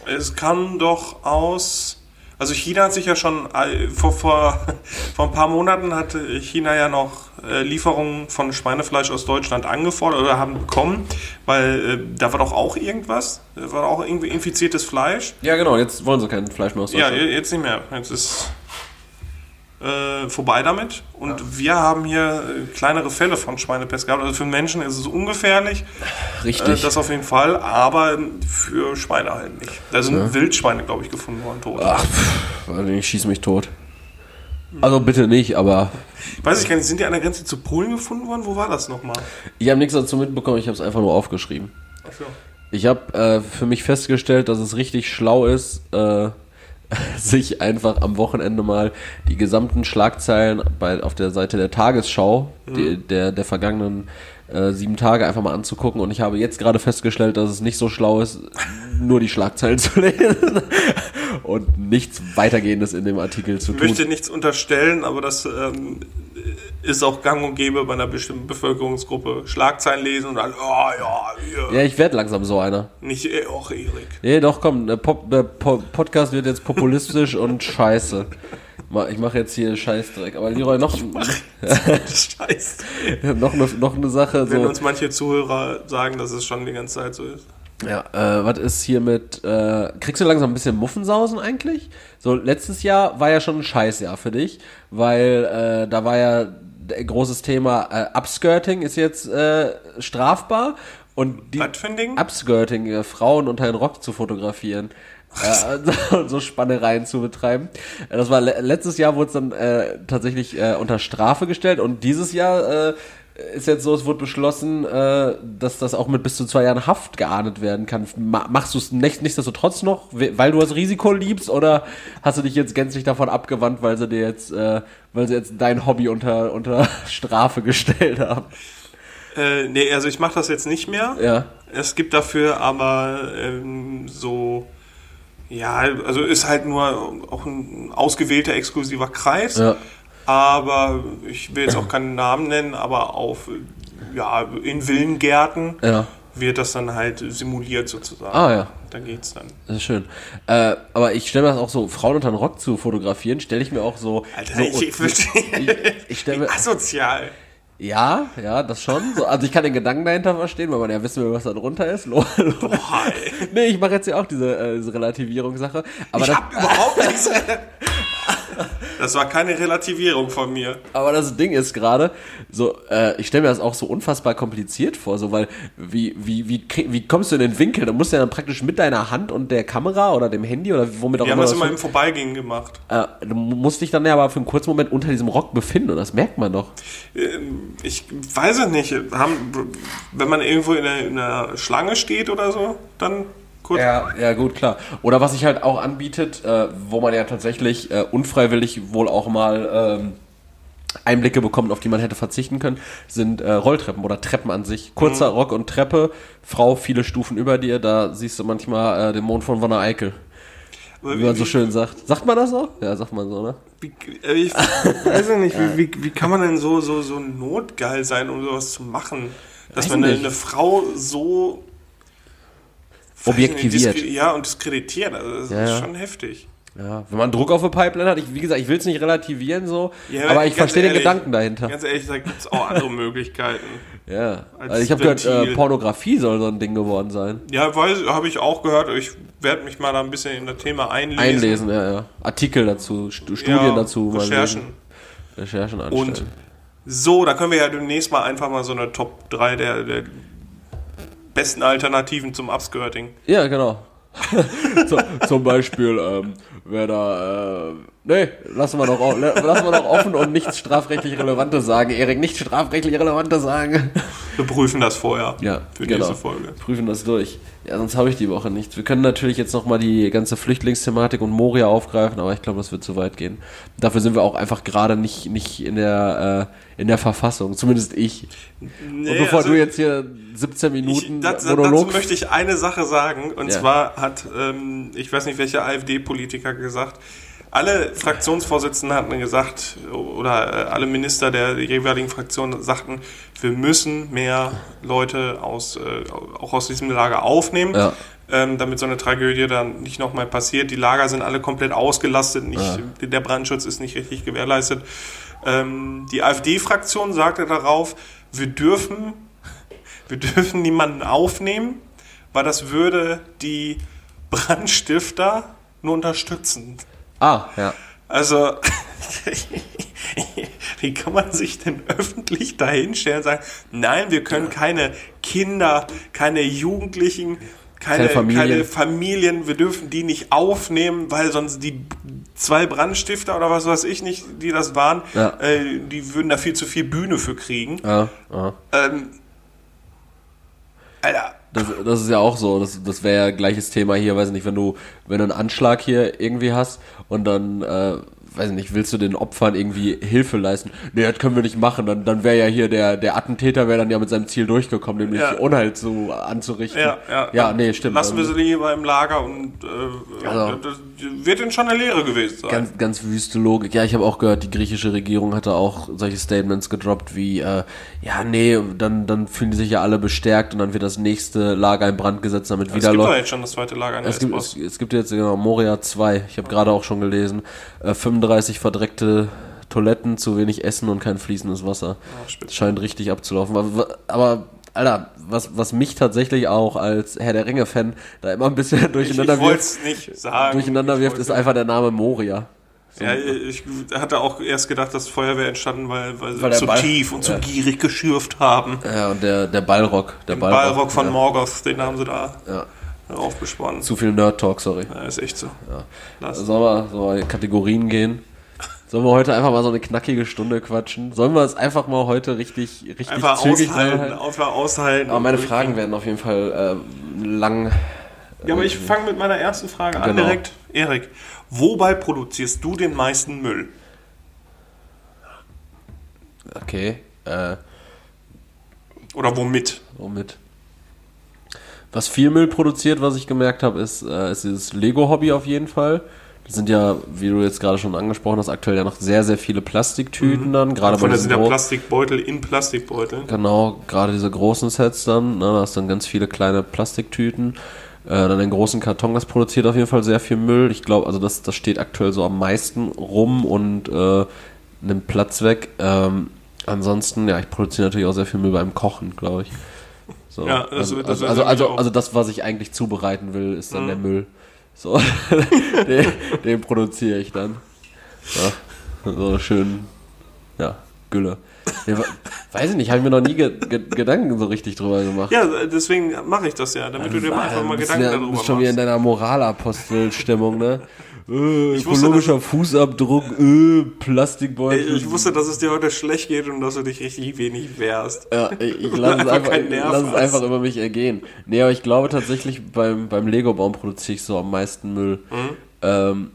Es kann doch aus Also China hat sich ja schon vor, vor, <laughs> vor ein paar Monaten hat China ja noch äh, Lieferungen von Schweinefleisch aus Deutschland angefordert oder haben bekommen, weil äh, da war doch auch irgendwas, da war auch irgendwie infiziertes Fleisch. Ja, genau, jetzt wollen sie kein Fleisch mehr aus Ja, Deutschland. jetzt nicht mehr. Jetzt ist äh, vorbei damit. Und wir haben hier äh, kleinere Fälle von Schweinepest gehabt. Also für Menschen ist es ungefährlich, äh, Richtig. das auf jeden Fall, aber für Schweine halt nicht. Da sind Wildschweine, glaube ich, gefunden worden, tot. Ach, pff, warte, ich schieße mich tot. Also bitte nicht, aber Weiß ich gar nicht, sind die an der Grenze zu Polen gefunden worden? Wo war das nochmal? ich habe nichts dazu mitbekommen, ich habe es einfach nur aufgeschrieben. Ach so. Ich habe äh, für mich festgestellt, dass es richtig schlau ist, äh, <laughs> sich einfach am Wochenende mal die gesamten Schlagzeilen bei, auf der Seite der Tagesschau die, der, der vergangenen äh, sieben Tage einfach mal anzugucken. Und ich habe jetzt gerade festgestellt, dass es nicht so schlau ist, nur die Schlagzeilen <laughs> zu lesen und nichts weitergehendes in dem Artikel zu Ich tun. möchte nichts unterstellen, aber das ähm, ist auch gang und gäbe bei einer bestimmten Bevölkerungsgruppe. Schlagzeilen lesen und dann, oh ja, hier. Ja, ich werde langsam so einer. Nicht, äh, auch Erik. Nee, doch, komm, der, Pop, der po Podcast wird jetzt populistisch und scheiße. Ich mache jetzt hier Scheißdreck. Aber Leroy, noch, <laughs> Scheiße. noch, eine, noch eine Sache. Wenn So, uns manche Zuhörer sagen, dass es schon die ganze Zeit so ist. ja, äh, was ist hier mit, äh, kriegst du langsam ein bisschen Muffensausen eigentlich? So, letztes Jahr war ja schon ein Scheißjahr für dich, weil äh, da war ja ein großes Thema, äh, Upskirting ist jetzt äh, strafbar und die? Upskirting, äh, Frauen unter den Rock zu fotografieren. Äh, <laughs> so, Spannereien zu betreiben. Äh, Das war le letztes Jahr wurde es dann äh, tatsächlich äh, unter Strafe gestellt und dieses Jahr äh, ist jetzt so, es wurde beschlossen, äh, dass das auch mit bis zu zwei Jahren Haft geahndet werden kann. Ma machst du es nicht, nichtsdestotrotz noch, we- weil du das Risiko liebst, oder hast du dich jetzt gänzlich davon abgewandt, weil sie dir jetzt, äh, weil sie jetzt dein Hobby unter, unter <laughs> Strafe gestellt haben? Äh, nee, also ich mache das jetzt nicht mehr. Ja. Es gibt dafür aber ähm, so, ja, also ist halt nur auch ein ausgewählter, exklusiver Kreis. Ja. Aber ich will jetzt auch keinen Namen nennen, aber auf, ja, in Villengärten Ja. wird das dann halt simuliert sozusagen. Ah, ja. Da geht's dann. Das ist schön. Äh, aber ich stelle mir das auch so, Frauen unter den Rock zu fotografieren, stelle ich mir auch so. Alter, so ich, ich verstehe. ich, ich stelle <laughs> mir. Asozial. Ja, ja, das schon. So, also ich kann den Gedanken dahinter verstehen, weil man ja wissen will, was da drunter ist. <laughs> Boah, nee, ich mache jetzt ja auch diese, äh, diese Relativierungssache. Aber Ich das, hab überhaupt nichts. <laughs> Das war keine Relativierung von mir. Aber das Ding ist gerade, so, äh, ich stelle mir das auch so unfassbar kompliziert vor, so, weil, wie, wie, wie, wie kommst du in den Winkel? Da musst du ja dann praktisch mit deiner Hand und der Kamera oder dem Handy oder womit auch Wir haben immer das das immer im Vorbeigehen gemacht. äh, du musst dich dann ja aber für einen kurzen Moment unter diesem Rock befinden und das merkt man doch. Ähm, Ich weiß es nicht. Haben, wenn man irgendwo in einer, in einer Schlange steht oder so, dann kurz. Ja, ja, gut, klar. Oder was sich halt auch anbietet, äh, wo man ja tatsächlich äh, unfreiwillig wohl auch mal ähm, Einblicke bekommt, auf die man hätte verzichten können, sind äh, Rolltreppen oder Treppen an sich. Kurzer Rock und Treppe, Frau viele Stufen über dir, da siehst du manchmal äh, den Mond von Wonne Eickel, Aber wie man so schön sagt. Sagt man das so? Ja, sagt man so, ne? Wie, äh, ich weiß ja nicht, wie, <laughs> wie, wie kann man denn so, so, so notgeil sein, um sowas zu machen? Dass Weiß man eine, eine Frau so Objektiviert. Ja, und diskreditiert. Also das Ja, ist schon heftig. Ja, wenn man Druck auf eine Pipeline hat, ich, wie gesagt, ich will es nicht relativieren so, Ja, aber ich verstehe den Gedanken dahinter. Ganz ehrlich, da gibt es auch andere <laughs> Möglichkeiten. Ja, als also ich habe gehört, äh. Pornografie soll so ein Ding geworden sein. Ja, habe ich auch gehört. Ich werde mich mal da ein bisschen in das Thema einlesen. Einlesen, ja, ja. Artikel dazu, Stu- Studien Ja, dazu, Recherchen. Recherchen anstellen. Und so, da können wir ja demnächst mal einfach mal so eine Top 3 der, der besten Alternativen zum Upskirting. ja, genau. <laughs> zum Beispiel, ähm, wer da, äh, nee, lassen wir doch, lassen wir doch offen und nichts strafrechtlich Relevantes sagen. Erik, nichts strafrechtlich Relevantes sagen. Wir prüfen das vorher Ja, für die genau. nächste Folge. Prüfen das durch. Ja, sonst habe ich die Woche nichts. Wir können natürlich jetzt nochmal die ganze Flüchtlingsthematik und Moria aufgreifen, aber ich glaube, das wird zu weit gehen. Dafür sind wir auch einfach gerade nicht, nicht in der, äh, in der Verfassung. Zumindest ich. Nee, und bevor also du jetzt hier 17 ich, Minuten das, dazu Monolog möchte ich eine Sache sagen. Und Ja. zwar hat, ähm, ich weiß nicht, welcher AfD-Politiker gesagt, alle Fraktionsvorsitzenden hatten gesagt, oder äh, alle Minister der jeweiligen Fraktionen sagten, wir müssen mehr Leute aus, äh, auch aus diesem Lager aufnehmen, Ja. ähm, damit so eine Tragödie dann nicht nochmal passiert. Die Lager sind alle komplett ausgelastet, nicht, der Brandschutz ist nicht richtig gewährleistet. Ähm, die AfD-Fraktion sagte darauf, wir dürfen, wir dürfen niemanden aufnehmen, weil das würde die Brandstifter nur unterstützen. Ah, ja. Also, <laughs> wie kann man sich denn öffentlich dahinstellen und sagen, nein, wir können keine Kinder, keine Jugendlichen, keine, Keine Familien. keine Familien, wir dürfen die nicht aufnehmen, weil sonst die zwei Brandstifter oder was weiß ich nicht, die das waren, Ja. äh, die würden da viel zu viel Bühne für kriegen. Ja, ja. Ähm, Alter, Das, das ist ja auch so, das, das wäre ja gleiches Thema hier, weiß nicht, wenn du, wenn du einen Anschlag hier irgendwie hast und dann, äh, weiß nicht, willst du den Opfern irgendwie Hilfe leisten? Nee, das können wir nicht machen, dann, dann wäre ja hier der, der Attentäter wäre dann ja mit seinem Ziel durchgekommen, nämlich Ja. Unheil zu, anzurichten. Ja, ja. Ja, nee, stimmt. Lassen wir Also, sie lieber im Lager und äh, Also- das wird ihnen schon eine Lehre gewesen sein. Ganz, ganz wüste Logik. Ja, ich habe auch gehört, die griechische Regierung hatte auch solche Statements gedroppt wie, äh, ja, nee, dann, dann fühlen die sich ja alle bestärkt und dann wird das nächste Lager in Brand gesetzt, damit es wieder gibt doch Leute. jetzt schon das zweite Lager in Es gibt, es, es gibt jetzt genau Moria 2. Ich habe gerade auch schon gelesen. Äh, 35 verdreckte Toiletten, zu wenig Essen und kein fließendes Wasser. Ach. Scheint richtig abzulaufen. Aber, aber Alter, was, was mich tatsächlich auch als Herr der Ringe-Fan da immer ein bisschen Ich, durcheinander ich wollte wirft, nicht sagen. durcheinander Ich wirft, ist einfach der Name Moria. Ja, ich hatte auch erst gedacht, dass Feuerwehr entstanden, weil, weil sie Weil der zu Ball- tief und zu Ja. gierig geschürft haben. Ja, und der, der Ballrock. Der Den Ballrock von ja, Morgoth, den haben sie da ja. Aufgespannt. Zu viel Nerd-Talk, sorry. Ja, ist echt so. Lass. Sollen wir so in Kategorien gehen? Sollen wir heute einfach mal so eine knackige Stunde quatschen? Sollen wir es einfach mal heute richtig, richtig Einfach zügig aushalten, einfach aushalten. Aber meine Fragen werden auf jeden Fall äh, lang. Ja, aber ich fange mit meiner ersten Frage an Genau. direkt. Erik, wobei produzierst du den meisten Müll? Okay, äh, Oder womit? womit? Was viel Müll produziert, was ich gemerkt habe, ist, äh, ist dieses Lego-Hobby auf jeden Fall. Das sind ja, wie du jetzt gerade schon angesprochen hast, aktuell ja noch sehr, sehr viele Plastiktüten dann. Gerade bei da sind ja Plastikbeutel in Plastikbeuteln. Genau, gerade diese großen Sets dann, ne, da hast dann ganz viele kleine Plastiktüten. Äh, dann den großen Karton, das produziert auf jeden Fall sehr viel Müll. Ich glaube, also das, das steht aktuell so am meisten rum und äh, nimmt Platz weg. Ähm, ansonsten, ja, ich produziere natürlich auch sehr viel Müll beim Kochen, glaube ich. So, Ja, das also, also, das also, also, also das, was ich eigentlich zubereiten will, ist dann Mhm. der Müll. So, <laughs> den, den produziere ich dann. Ja, so schön, ja, Gülle. Ja, weiß ich nicht, habe ich mir noch nie ge ge Gedanken so richtig drüber gemacht. Ja, deswegen mache ich das ja, damit du dir mal einfach mal Gedanken ja, darüber bist schon wieder in machst. deiner Moralapostel-Stimmung, ne? Äh, Ich wusste, ökologischer Fußabdruck, äh, Plastikbeutel. Ich wusste, dass es dir heute schlecht geht und dass du dich richtig wenig wehrst. Ja, ich, <laughs> lasse es, Einfach lass es einfach über mich ergehen. Nee, aber ich glaube tatsächlich, beim, beim Lego-Baum produziere ich so am meisten Müll. Mhm. Ähm,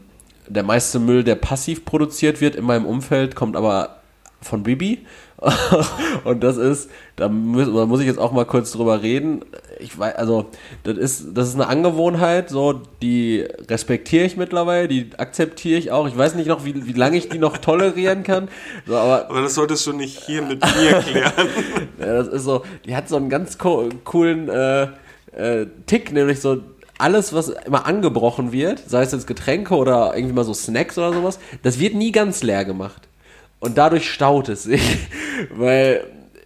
der meiste Müll, der passiv produziert wird in meinem Umfeld, kommt aber von Bibi. <laughs> Und das ist, da muss, da muss ich jetzt auch mal kurz drüber reden. Ich weiß, also, das ist, das ist eine Angewohnheit, so, die respektiere ich mittlerweile, die akzeptiere ich auch. Ich weiß nicht noch, wie, wie lange ich die noch tolerieren kann. So, aber <laughs> Aber das solltest du nicht hier mit mir klären. <laughs> ja, das ist so, die hat so einen ganz co coolen äh, äh, Tick, nämlich so alles, was immer angebrochen wird, sei es jetzt Getränke oder irgendwie mal so Snacks oder sowas, das wird nie ganz leer gemacht. Und dadurch staut es sich, <laughs> weil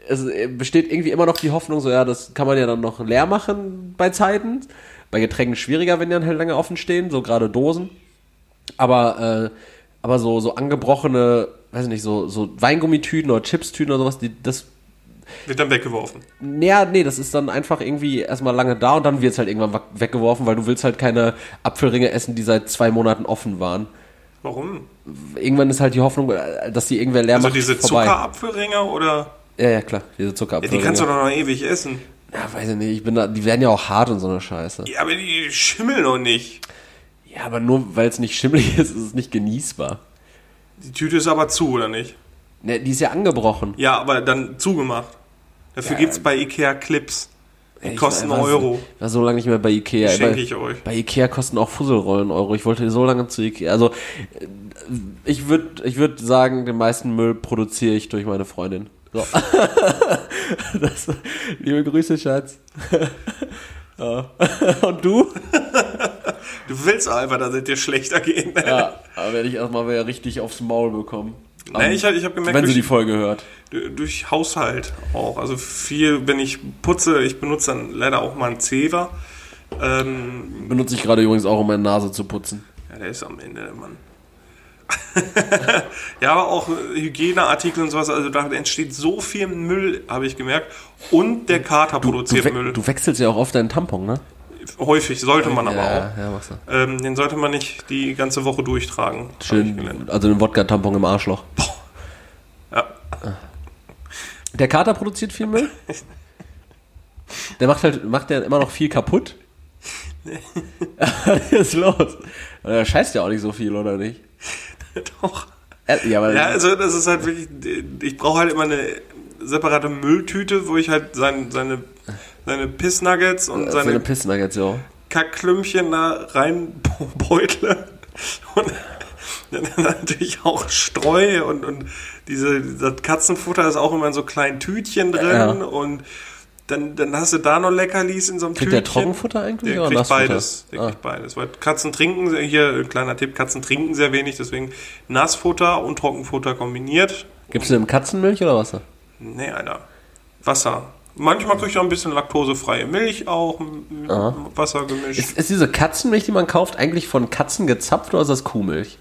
es besteht irgendwie immer noch die Hoffnung, so ja, das kann man ja dann noch leer machen bei Zeiten. Bei Getränken schwieriger, wenn die dann halt lange offen stehen, so gerade Dosen. Aber, äh, aber so, so angebrochene, weiß nicht, so, so Weingummitüten oder Chipstüten oder sowas, die, das Wird dann weggeworfen. ja, nee, das ist dann einfach irgendwie erstmal lange da und dann wird es halt irgendwann wa- weggeworfen, weil du willst halt keine Apfelringe essen, die seit zwei Monaten offen waren. Warum? Irgendwann ist halt die Hoffnung, äh, dass die irgendwer leer Also macht, diese vorbei. Zuckerapfelringe oder? Ja, ja, klar, diese Ja, Zuckerapfelringe. die kannst du doch noch ewig essen. Ja, weiß ich nicht, ich bin da, die werden ja auch hart und so eine Scheiße. Ja, aber die schimmeln noch nicht. Ja, aber nur weil es nicht schimmelig <laughs> ist, ist es nicht genießbar. Die Tüte ist aber zu, oder nicht? Ne, die ist ja angebrochen. Ja, aber dann zugemacht. Dafür Ja. gibt's bei Ikea Clips. Die Ich kosten war- Euro. So, war so lange nicht mehr bei Ikea. Schenke bei, ich euch. Bei Ikea kosten auch Fusselrollen Euro. Ich wollte so lange zu Ikea. Also ich würde ich würd sagen, den meisten Müll produziere ich durch meine Freundin. So. <laughs> das, liebe Grüße, Schatz. <laughs> ja. <laughs> Und du? Du willst einfach, dass es dir schlechter geht. Ne? Ja, aber werde ich erstmal wieder richtig aufs Maul bekommen. Nee, ich, hab- ich habe gemerkt, Wenn sie die durch, Folge hört. durch Haushalt auch. Also viel, wenn ich putze, ich benutze dann leider auch mal einen Zewa. Ähm, Benutze ich gerade übrigens auch, um meine Nase zu putzen. ja, der ist am Ende, der Mann. <laughs> ja, aber auch Hygieneartikel und sowas, also da entsteht so viel Müll, habe ich gemerkt. Und der Kater Du, produziert we Müll. du wechselst ja auch oft deinen Tampon, ne? Häufig, sollte man aber auch. ja, ja, machst du. Ähm, den sollte man nicht die ganze Woche durchtragen. Schön, also den Wodka-Tampon im Arschloch. Ja. Der Kater produziert viel Müll? <laughs> Der macht halt, macht der immer noch viel kaputt? <laughs> Was ist los? Der scheißt ja auch nicht so viel, oder nicht? <laughs> Doch. Ja, Ja, also das ist halt wirklich, ich brauche halt immer eine separate Mülltüte, wo ich halt sein, seine, seine Pissnuggets und das ist eine seine Pissnuggets, ja. Kackklümpchen da reinbeutle. <laughs> Und <laughs> dann natürlich auch Streu und, und diese, das Katzenfutter ist auch immer in so kleinen Tütchen drin Ja. und dann, dann hast du da noch Leckerlis in so einem Kriegt der Tütchen. Trockenfutter eigentlich Der oder kriegt beides. Der Ah. kriegt beides. Weil Katzen trinken, hier ein kleiner Tipp, Katzen trinken sehr wenig, deswegen Nassfutter und Trockenfutter kombiniert. Gibst du dem Katzenmilch oder Wasser? Nee, Alter. Wasser. Manchmal kriegt er ein bisschen laktosefreie Milch auch, m- Wasser gemischt. Ist, ist diese Katzenmilch, die man kauft, eigentlich von Katzen gezapft oder ist das Kuhmilch?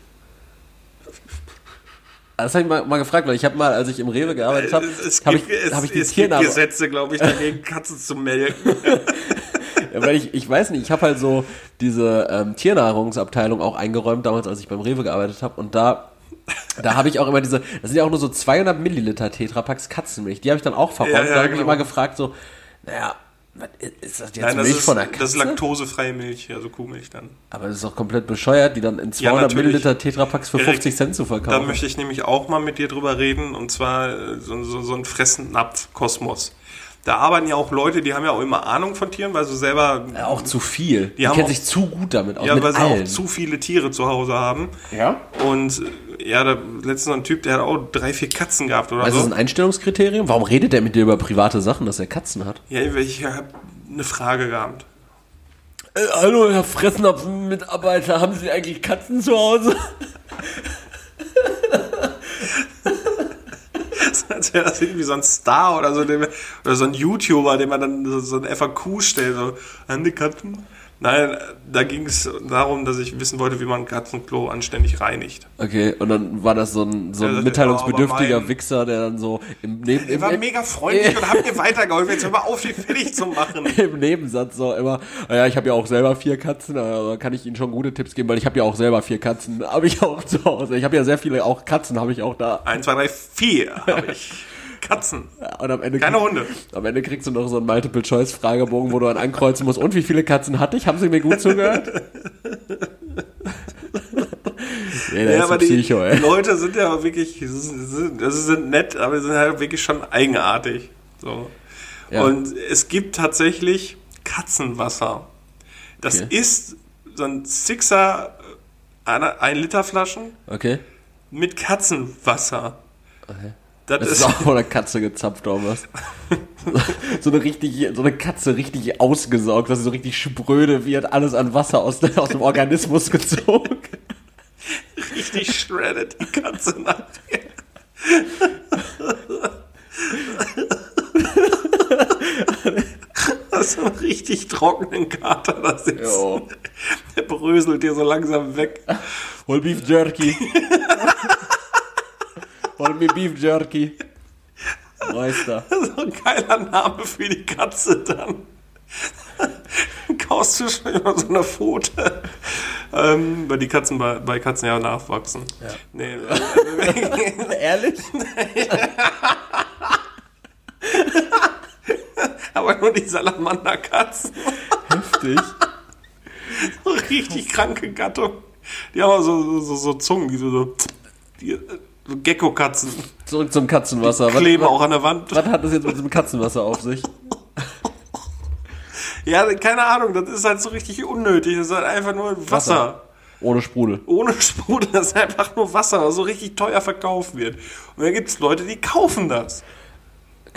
Das habe ich mal, mal gefragt, weil ich habe mal, als ich im Rewe gearbeitet habe, habe gibt, ich, es, hab ich die es gibt Tiernahrung. Gesetze, glaube ich, dagegen <laughs> Katzen zu melken. Ja, weil ich, ich weiß nicht, ich habe halt so diese ähm, Tiernahrungsabteilung auch eingeräumt, damals, als ich beim Rewe gearbeitet habe. Und da, da habe ich auch immer diese, das sind ja auch nur so 200 Milliliter Tetrapacks Katzenmilch. Die habe ich dann auch verräumt. Ja, ja, da habe ich mich genau. immer gefragt, so, naja, was, ist das jetzt Nein, das Milch ist, von der Katze? das ist laktosefreie Milch, also Kuhmilch dann. Aber das ist doch komplett bescheuert, die dann in 200 natürlich. Milliliter Tetrapacks für Erik, 50 Cent zu Da verkaufen. möchte ich nämlich auch mal mit dir drüber reden, und zwar äh, so, so, so ein Fressennapf-Kosmos. Da arbeiten ja auch Leute, die haben ja auch immer Ahnung von Tieren, weil sie selber, Ja, auch zu viel. Die, haben kennen auch- sich zu gut damit aus. ja, weil sie allen. auch zu viele Tiere zu Hause haben. ja? Und ja, da letztens ein Typ, der hat auch drei, vier Katzen gehabt oder Also ist so. das ein Einstellungskriterium? Warum redet der mit dir über private Sachen, dass er Katzen hat? Ja, ich habe eine Frage gehabt. Äh, hallo, Herr Fressnapfen-Mitarbeiter, haben Sie eigentlich Katzen zu Hause? <laughs> Als wäre das irgendwie so ein Star oder so, oder so ein YouTuber, dem man dann so, so ein FAQ stellt, so, haben die Katzen? Nein, da ging es darum, dass ich wissen wollte, wie man ein Katzenklo anständig reinigt. Okay, und dann war das so ein, so ein mitteilungsbedürftiger ja, aber mein- Wichser, der dann so im, Neben, Er war im, mega freundlich <laughs> und hat mir weitergeholfen. Jetzt hör mal auf, die fertig zu machen. <laughs> im Nebensatz so immer, "Ah ja, ich habe ja auch selber vier Katzen, aber kann ich Ihnen schon gute Tipps geben, weil ich habe ja auch selber vier Katzen, <laughs> habe ich auch zu Hause. Ich habe ja sehr viele auch Katzen, habe ich auch da. Eins, zwei, drei, vier habe ich. Katzen. Und am Ende Keine krieg- Hunde. Am Ende kriegst du noch so einen Multiple-Choice-Fragebogen, wo du dann ankreuzen musst. Und wie viele Katzen hatte ich? Haben sie mir gut zugehört? <laughs> Ja, ist aber die, Psycho, die ey. Leute sind ja wirklich, also sind nett, aber sind halt wirklich schon eigenartig. So. Ja. Und es gibt tatsächlich Katzenwasser. Das Okay. ist so ein Sixer, eine, ein Liter Flaschen Okay. mit Katzenwasser. Das, Das ist, auch von der Katze gezapft, oder was? <laughs> so eine richtig, so eine Katze richtig ausgesaugt, dass sie so richtig spröde wird, alles an Wasser aus, <laughs> aus dem Organismus gezogen. richtig shredded, die Katze nachher. Hast du einen richtig trockenen Kater da sitzen. Jo. Der bröselt dir so langsam weg. Hol Beef Jerky. <laughs> Hol mir Beef Jerky. Meister. <laughs> So ein geiler Name für die Katze dann. <laughs> Kaufst du schon immer so eine Pfote. Ähm, weil die Katzen bei, bei Katzen ja nachwachsen. Ja. Nee, <laughs> äh, Ehrlich? aber nur die Salamanderkatzen. Heftig. So richtig kranke Gattung. Die haben auch so, so, so, Zungen, die so, die, äh, so Gecko-Katzen. Zurück zum Katzenwasser. Was, Kleben was, auch an der Wand. was hat das jetzt mit diesem Katzenwasser auf sich? <laughs> Ja, keine Ahnung, das ist halt so richtig unnötig. Das ist halt einfach nur Wasser. Wasser. Ohne Sprudel. Ohne Sprudel, das ist einfach nur Wasser, was so richtig teuer verkauft wird. Und dann gibt es Leute, die kaufen das.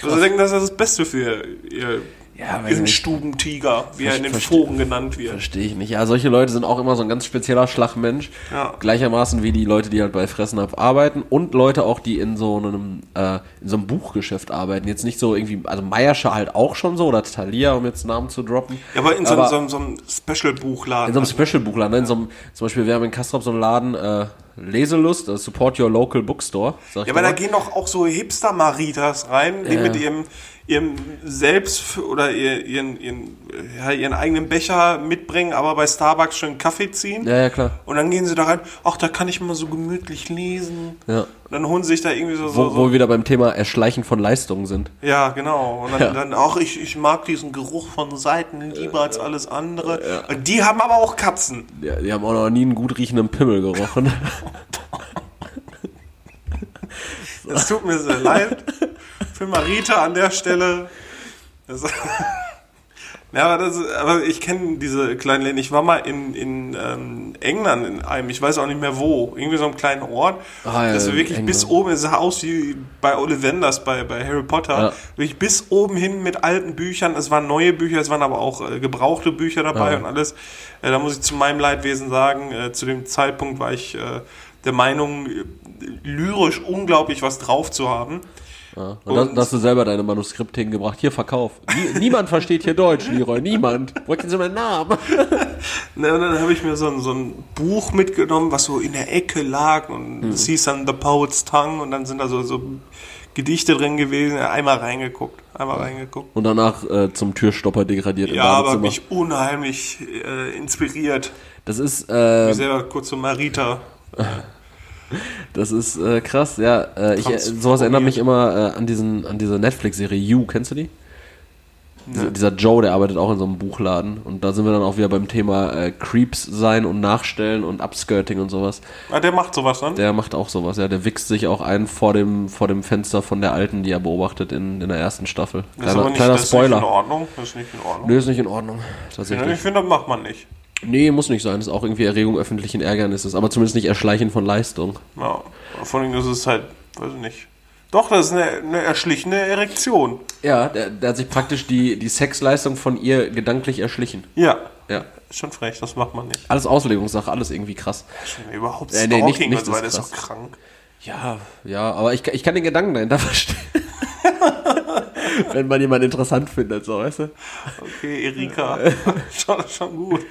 Also denken, das ist das Beste für ihr Ja, nicht. Stuben-Tiger, wie er in den Foren genannt wird. Verstehe ich nicht. Ja, solche Leute sind auch immer so ein ganz spezieller Schlagmensch. Ja. Gleichermaßen wie die Leute, die halt bei Fressen ab arbeiten und Leute auch, die in so einem, äh, in so einem Buchgeschäft arbeiten. Jetzt nicht so irgendwie, also Meiersche halt auch schon so oder Thalia, um jetzt Namen zu droppen. Ja, aber in so, Aber- so, so einem Special-Buchladen. In so einem Special-Buchladen, ne? in so einem, zum Beispiel, wir haben in Kastrop so einen Laden, äh, Leselust, also Support Your Local Bookstore. Ja, aber da gehen doch auch so Hipster-Maritas rein, die Ja. mit ihrem, ihrem selbst oder ihr- ihren, ihren, ja, ihren eigenen Becher mitbringen, aber bei Starbucks schön Kaffee ziehen. ja, ja, klar. Und dann gehen sie da rein, ach, da kann ich mal so gemütlich lesen. Ja. Und dann holen sie sich da irgendwie so, so, Wo, so wo wir wieder beim Thema Erschleichen von Leistungen sind. Ja, genau. Und dann, Ja. dann auch, ich, ich mag diesen Geruch von Seiten lieber als alles andere. Und Die haben aber auch Katzen. Ja, die haben auch noch nie einen gut riechenden Pimmel gerochen. <laughs> Es tut mir sehr leid. <laughs> Für Marita an der Stelle. Das, ja, aber, das, aber ich kenne diese kleinen Läden. Ich war mal in, in ähm, England in einem, ich weiß auch nicht mehr wo, irgendwie so einem kleinen Ort. Ah, ja, das war wirklich England. bis oben, es sah aus wie bei Ollivanders bei, bei Harry Potter. Ja. Wirklich bis oben hin mit alten Büchern. Es waren neue Bücher, es waren aber auch äh, gebrauchte Bücher dabei Ja. und alles. Äh, da muss ich zu meinem Leidwesen sagen, äh, zu dem Zeitpunkt war ich äh, der Meinung, äh, lyrisch unglaublich was drauf zu haben. Ja. Und, dann, Und- hast du selber deine Manuskripte hingebracht. Hier, Verkauf. Nie, <laughs> niemand versteht hier Deutsch, Leroy. Niemand. Wo kennen Sie meinen Namen? <laughs> Und dann habe ich mir so ein, so ein Buch mitgenommen, was so in der Ecke lag und Mhm. es hieß dann The Poet's Tongue und dann sind da so, so Gedichte drin gewesen. Einmal reingeguckt, einmal reingeguckt. Und danach äh, zum Türstopper degradiert im Ja, aber mich unheimlich äh, inspiriert. das ist, äh, Ich selber kurz zu Marita. <laughs> das ist äh, krass, ja. Äh, ich, äh, sowas erinnert mich immer äh, an diesen, an diese Netflix-Serie You. Kennst du die? Dieser, dieser Joe, der arbeitet auch in so einem Buchladen. Und da sind wir dann auch wieder beim Thema äh, Creeps sein und Nachstellen und Upskirting und sowas. Ah, der macht sowas dann? Der macht auch sowas, ja. Der wichst sich auch ein vor dem, vor dem Fenster von der Alten, die er beobachtet in, in der ersten Staffel. das ist Kleiner, aber nicht, kleiner das ist nicht in Spoiler. Ordnung. Das ist nicht in Ordnung. Nö, ist nicht in Ordnung. Ich Tatsächlich. finde, das macht man nicht. Nee, muss nicht sein. Das ist auch irgendwie Erregung öffentlichen Ärgernisses. Aber zumindest nicht Erschleichen von Leistung. Ja, vor allem, das ist halt, weiß ich nicht. Doch, das ist eine, eine erschlichene Erektion. Ja, der, der hat sich praktisch die, die Sexleistung von ihr gedanklich erschlichen. Ja, Ja. ist schon frech, das macht man nicht. Alles Auslegungssache, alles irgendwie krass. Schon überhaupt Äh, Stalking nee, nicht- und nichts so weiter ist doch krank. Ja, ja, aber ich, ich kann den Gedanken dahinter verstehen. <laughs> Wenn man jemanden interessant findet, so, weißt du? Okay, Erika, <laughs> schon, schon gut.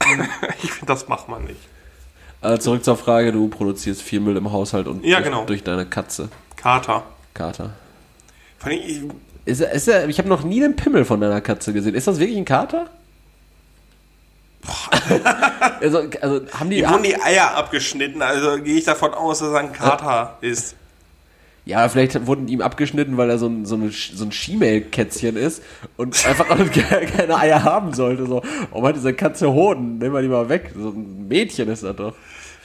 <laughs> Ich finde, das macht man nicht. Äh, zurück zur Frage, du produzierst viel Müll im Haushalt und Ja, durch, genau. durch deine Katze, Kater. Kater. Vor allem, ich, Ist, ist ich habe noch nie den Pimmel von deiner Katze gesehen. Ist das wirklich ein Kater? <laughs> also, also haben die. Ihm wurden die Eier abgeschnitten, also gehe ich davon aus, dass er ein Kater ist. Ja, vielleicht wurden ihm abgeschnitten, weil er so ein, so eine, so ein Schiemel-Kätzchen ist und einfach auch ke- <laughs> keine Eier haben sollte. So, warum hat diese Katze Hoden? Nehmen wir die mal weg. So ein Mädchen ist das doch.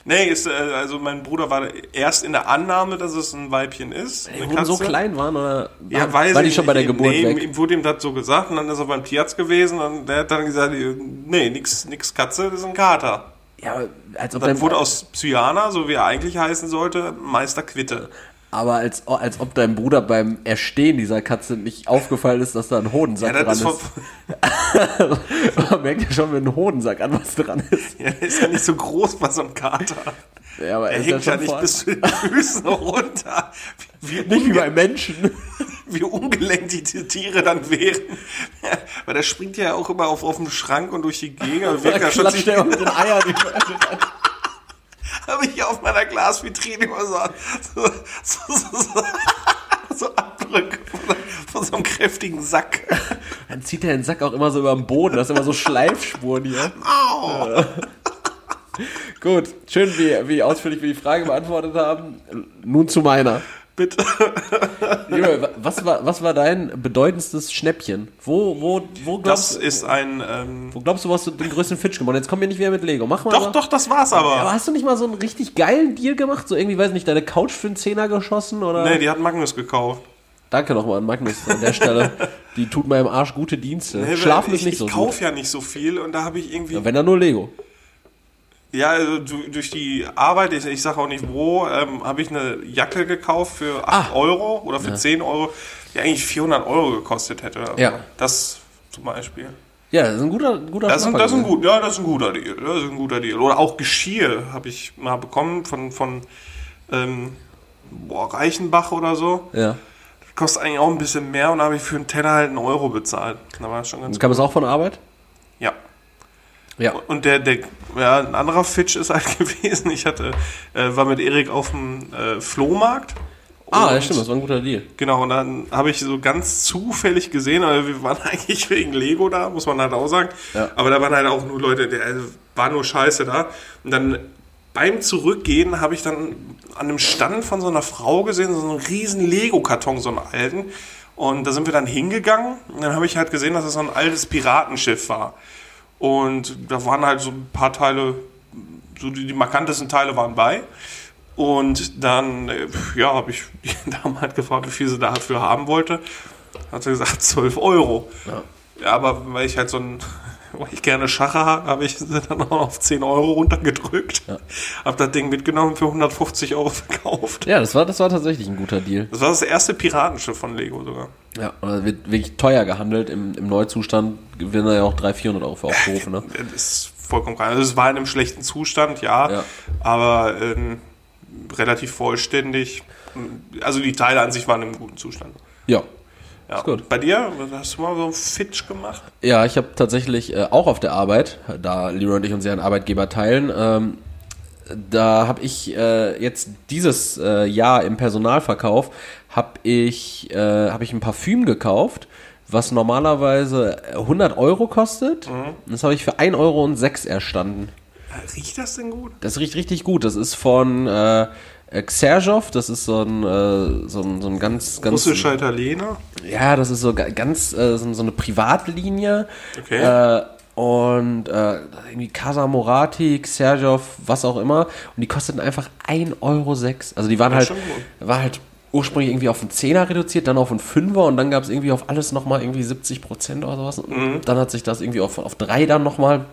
Nee, ist, äh, also mein Bruder war erst in der Annahme, dass es ein Weibchen ist. Die so klein waren oder Ja, war, weiß war die ich schon bei der. Geburt nee, weg? Ihm wurde ihm das so gesagt und dann ist er beim Tierarzt gewesen und der hat dann gesagt, nee, nix, nix Katze, das ist ein Kater. Ja, als ob, Dann dein, wurde aus Psyana, so wie er eigentlich heißen sollte, Meister Quitte. Aber als, als ob deinem Bruder beim Erstehen dieser Katze nicht aufgefallen ist, dass da ein Hodensack Ja, dran ist, ist. <laughs> Man merkt ja schon mit einem Hodensack an, was dran ist. ja, ist ja nicht so groß bei so einem Kater. Ja, aber Er hängt ja nicht vor- bis zu den Füßen runter. Wie, wie, <laughs> nicht wie bei Menschen. <laughs> wie ungelenkt die Tiere dann wären. Ja, weil der springt ja auch immer auf, auf den Schrank und durch die Gegend. Und Da wirkt ja schon klatscht er mit den Eiern. die- <laughs> habe ich auf meiner Glasvitrine immer so, so, so, so, so, <laughs> Abdrücke von, von so einem kräftigen Sack. <laughs> Dann zieht er den Sack auch immer so über den Boden. Das sind immer so Schleifspuren hier. Au! Gut, schön, wie, wie ausführlich wir die Frage beantwortet haben. Nun zu meiner. Bitte. <laughs> Junge, was war, was war dein bedeutendstes Schnäppchen? Wo, wo, wo Das glaubst, ist ein. Ähm, wo glaubst du, wo hast du den größten Fitch gemacht? Jetzt komm mir nicht wieder mit Lego. Mach mal. doch, mal. doch, das war's Aber aber. hast du nicht mal so einen richtig geilen Deal gemacht? So irgendwie, weiß nicht, deine Couch für einen Zehner geschossen oder? Nee, die hat Magnus gekauft. danke nochmal an Magnus an der Stelle. <laughs> Die tut meinem Arsch gute Dienste. Nee, Schlafen ich, ist nicht so Ich kaufe ja nicht so viel und da habe ich irgendwie. Ja, wenn dann nur Lego. Ja, also du- durch die Arbeit, ich, ich sage auch nicht wo, ähm, habe ich eine Jacke gekauft für 8 Ah. Euro oder für 10 Euro, die eigentlich 400 Euro gekostet hätte. Also Ja. Das zum Beispiel. Ja, das ist ein guter, guter Das Schnapper das, ist ein gut, ja, das ist ein guter Deal. Das ist ein guter Deal. Oder auch Geschirr habe ich mal bekommen von, von ähm, boah, Reichenbach oder so. Ja. Kostet eigentlich auch ein bisschen mehr und habe ich für einen Teller halt einen Euro bezahlt. Da war das schon ganz Kam es auch von Arbeit? Ja. Ja. Und der, der ja, ein anderer Fitch ist halt <laughs> gewesen. Ich hatte, äh, war mit Erik auf dem äh, Flohmarkt. Ah, ja, stimmt, das war ein guter Deal. Genau, und dann habe ich so ganz zufällig gesehen, also wir waren <laughs> eigentlich wegen Lego da, muss man halt auch sagen. Ja. Aber da waren halt auch nur Leute, der also, war nur Scheiße da. Und dann beim Zurückgehen habe ich dann an einem Stand von so einer Frau gesehen, so einen riesen Lego-Karton, so einen alten. Und da sind wir dann hingegangen und dann habe ich halt gesehen, dass es so ein altes Piratenschiff war. Und da waren halt so ein paar Teile, so die, die markantesten Teile waren bei. Und dann, äh, ja, habe ich <laughs> die Dame halt gefragt, wie viel sie dafür haben wollte. Hat sie gesagt, 12 Euro. Ja. aber weil ich halt so ein, weil ich gerne Schache habe, habe ich sie dann auch auf 10 Euro runtergedrückt. Ja. Hab das Ding mitgenommen für 150 Euro verkauft. Ja, das war, das war tatsächlich ein guter Deal. Das war das erste Piratenschiff von Lego sogar. Ja, und das wird wirklich teuer gehandelt. Im, im Neuzustand werden da ja auch 300, 400 Euro für aufgerufen. Ne? <laughs> Das ist vollkommen klar. Also es war in einem schlechten Zustand, ja, Ja. aber ähm, relativ vollständig. Also die Teile an sich waren im guten Zustand. Ja. Ja. Ist gut. Bei dir, hast du mal so einen Fitch gemacht? Ja, ich habe tatsächlich äh, auch auf der Arbeit, da Leroy und ich uns ja einen Arbeitgeber teilen, ähm, da habe ich äh, jetzt dieses äh, Jahr im Personalverkauf habe ich äh, habe ich ein Parfüm gekauft, was normalerweise 100 Euro kostet. Mhm. Und Das habe ich für 1,06 Euro erstanden. Riecht das denn gut? Das riecht richtig gut. Das ist von äh, Xerjov. Das ist so ein, äh, so ein, so ein ganz, ganz Russischer Italiener? ja, das ist so ga- ganz äh, so, so eine Privatlinie. Okay. Äh, und äh, irgendwie Casa Morati, Xerjov, was auch immer. Und die kosteten einfach 1,06 Euro. Also die waren halt, schon gut. war halt ursprünglich irgendwie auf einen Zehner reduziert, dann auf einen Fünfer und dann gab es irgendwie auf alles nochmal irgendwie 70 Prozent oder sowas. Mhm. dann hat sich das irgendwie auf, auf drei dann nochmal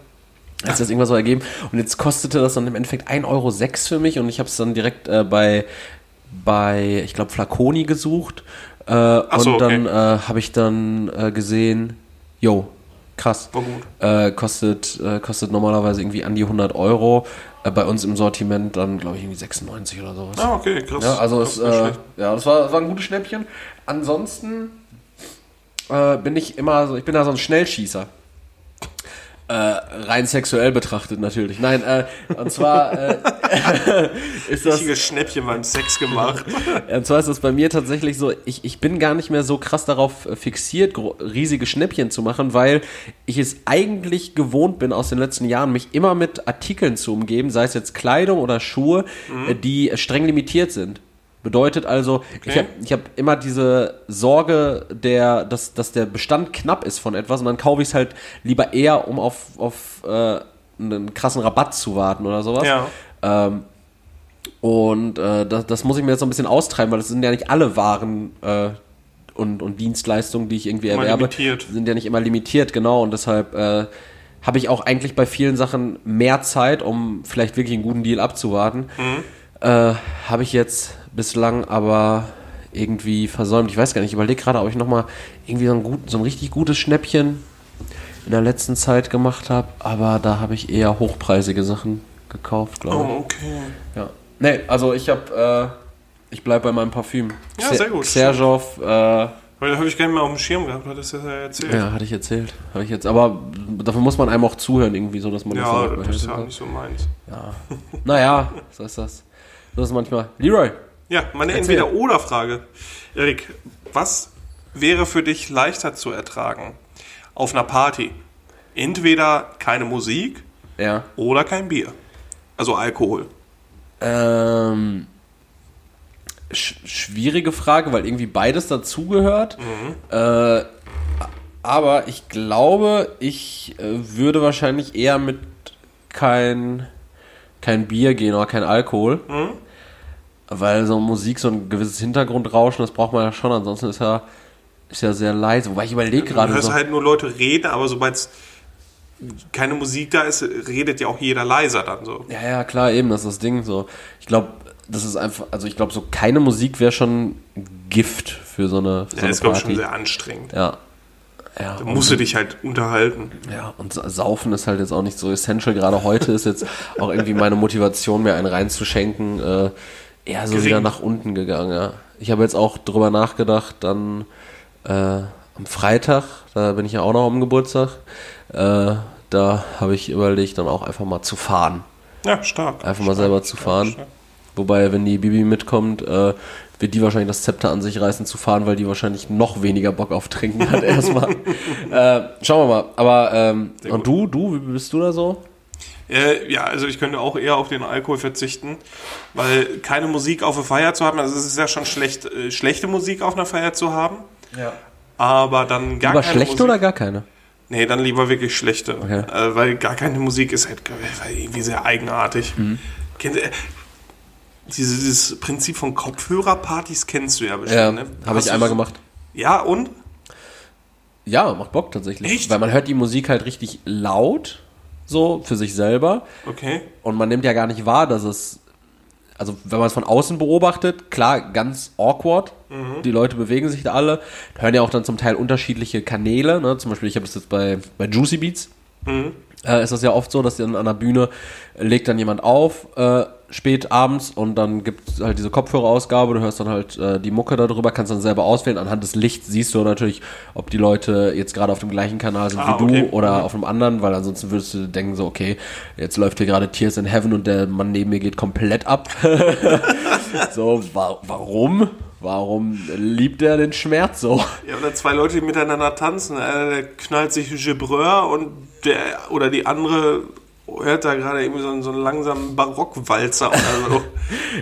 hat sich das irgendwas so ergeben. Und jetzt kostete das dann im Endeffekt 1,06 Euro für mich und ich habe es dann direkt äh, bei, bei, ich glaube, Flaconi gesucht. Äh, und so, okay. dann äh, habe ich dann äh, gesehen, yo, krass. War gut. Äh, kostet, äh, kostet normalerweise irgendwie an die 100 Euro. Bei uns im Sortiment dann, glaube ich, irgendwie 96 oder sowas. Ah, okay, krass. Ja, also das es, ja, das war, das war ein gutes Schnäppchen. Ansonsten bin ich immer so, ich bin da so ein Schnellschießer. Äh, rein sexuell betrachtet natürlich. Nein, äh, und zwar äh, <laughs> ist das Richtiges Schnäppchen beim Sex gemacht. und zwar ist das bei mir tatsächlich so, ich, ich bin gar nicht mehr so krass darauf fixiert, riesige Schnäppchen zu machen, weil ich es eigentlich gewohnt bin, aus den letzten Jahren mich immer mit Artikeln zu umgeben, sei es jetzt Kleidung oder Schuhe, äh, die streng limitiert sind. Bedeutet also, ich habe ich hab immer diese Sorge, der, dass, dass der Bestand knapp ist von etwas und dann kaufe ich es halt lieber eher, um auf, auf äh, einen krassen Rabatt zu warten oder sowas. ja. Ähm, und äh, das, das muss ich mir jetzt so ein bisschen austreiben, weil es sind ja nicht alle Waren äh, und, und Dienstleistungen, die ich irgendwie Immer erwerbe, limitiert. sind ja nicht immer limitiert, genau. Und deshalb äh, habe ich auch eigentlich bei vielen Sachen mehr Zeit, um vielleicht wirklich einen guten Deal abzuwarten. Mhm. Äh, habe ich jetzt bislang aber irgendwie versäumt. Ich weiß gar nicht, ich überlege gerade, ob ich nochmal irgendwie so ein, gut, so ein richtig gutes Schnäppchen in der letzten Zeit gemacht habe, aber da habe ich eher hochpreisige Sachen gekauft, glaube ich. Oh, okay. Ja. Nee, also ich habe, äh, ich bleib bei meinem Parfüm. Ja, sehr gut. Xerjoff, äh, ja, Weil da habe ich gar nicht mehr auf dem Schirm gehabt, hattest du das ja erzählt. hatte ich erzählt. Habe ich jetzt, aber dafür muss man einem auch zuhören irgendwie, so dass man Ja, auch das ist ja nicht so meins. Ja. Naja, <laughs> so ist das. So ist es manchmal. Leroy. Ja, meine. Entweder-Oder-Frage. Erik, was wäre für dich leichter zu ertragen auf einer Party? Entweder keine Musik Ja. oder kein Bier. Also Alkohol. Ähm, sch schwierige Frage, weil irgendwie beides dazugehört. Äh, aber ich glaube, ich äh, würde wahrscheinlich eher mit kein, kein Bier gehen oder kein Alkohol. Weil so Musik, so ein gewisses Hintergrundrauschen, das braucht man ja schon, ansonsten ist ja, ist ja sehr leise. Wobei ich überlege Du gerade hörst so. halt nur Leute reden, aber sobald keine Musik da ist, redet ja auch jeder leiser dann so. Ja, ja, klar, eben, das ist das Ding so. Ich glaube, das ist einfach, also ich glaube, so keine Musik wäre schon Gift für so eine, für so Ja, eine ist, glaube ich, schon sehr anstrengend. ja. Ja, Da musst du dich halt unterhalten. Ja, und Sa- Saufen ist halt jetzt auch nicht so essential. Gerade heute ist jetzt auch irgendwie meine Motivation, mir einen reinzuschenken, äh, eher so Gering. wieder nach unten gegangen. Ja. Ich habe jetzt auch drüber nachgedacht, dann äh, am Freitag, da bin ich ja auch noch am Geburtstag, äh, da habe ich überlegt, dann auch einfach mal zu fahren. Ja, stark. Einfach mal selber zu fahren. stark. Wobei, wenn die Bibi mitkommt, äh, wird die wahrscheinlich das Zepter an sich reißen zu fahren, weil die wahrscheinlich noch weniger Bock auf Trinken hat erstmal. <laughs> äh, schauen wir mal. Aber ähm, und du, du, wie bist du da so? Äh, ja, also ich könnte auch eher auf den Alkohol verzichten, weil keine Musik auf der Feier zu haben, also es ist ja schon schlecht, äh, schlechte Musik auf einer Feier zu haben, Ja. aber dann gar Lieber keine schlechte Musik. oder gar keine? Nee, dann lieber wirklich schlechte, Okay. äh, weil gar keine Musik ist halt äh, irgendwie sehr eigenartig. Mhm. Kennt ihr, dieses, dieses Prinzip von Kopfhörerpartys kennst du ja bestimmt, Ja, ne? habe ich einmal gemacht. Ja, und? Ja, macht Bock tatsächlich. Echt? Weil man hört die Musik halt richtig laut, so für sich selber. Okay. Und man nimmt ja gar nicht wahr, dass es. Also, wenn man es von außen beobachtet, klar, ganz awkward. Die Leute bewegen sich da alle. Hören ja auch dann zum Teil unterschiedliche Kanäle. Ne? Zum Beispiel, ich habe das jetzt bei, bei Juicy Beats. Äh, ist das ja oft so, dass dann an der Bühne legt dann jemand auf, äh, spät abends und dann gibt es halt diese Kopfhörerausgabe, du hörst dann halt äh, die Mucke darüber, kannst dann selber auswählen. Anhand des Lichts siehst du natürlich, ob die Leute jetzt gerade auf dem gleichen Kanal sind Ah, wie okay. du oder auf einem anderen, weil ansonsten würdest du denken so, okay, jetzt läuft hier gerade Tears in Heaven und der Mann neben mir geht komplett ab. <laughs> <laughs> so, wa warum? Warum liebt er den Schmerz so? Ja, oder zwei Leute, die miteinander tanzen. Einer, der knallt sich Gebreur und der, oder die andere hört da gerade irgendwie so einen, so einen langsamen Barockwalzer oder so. <laughs>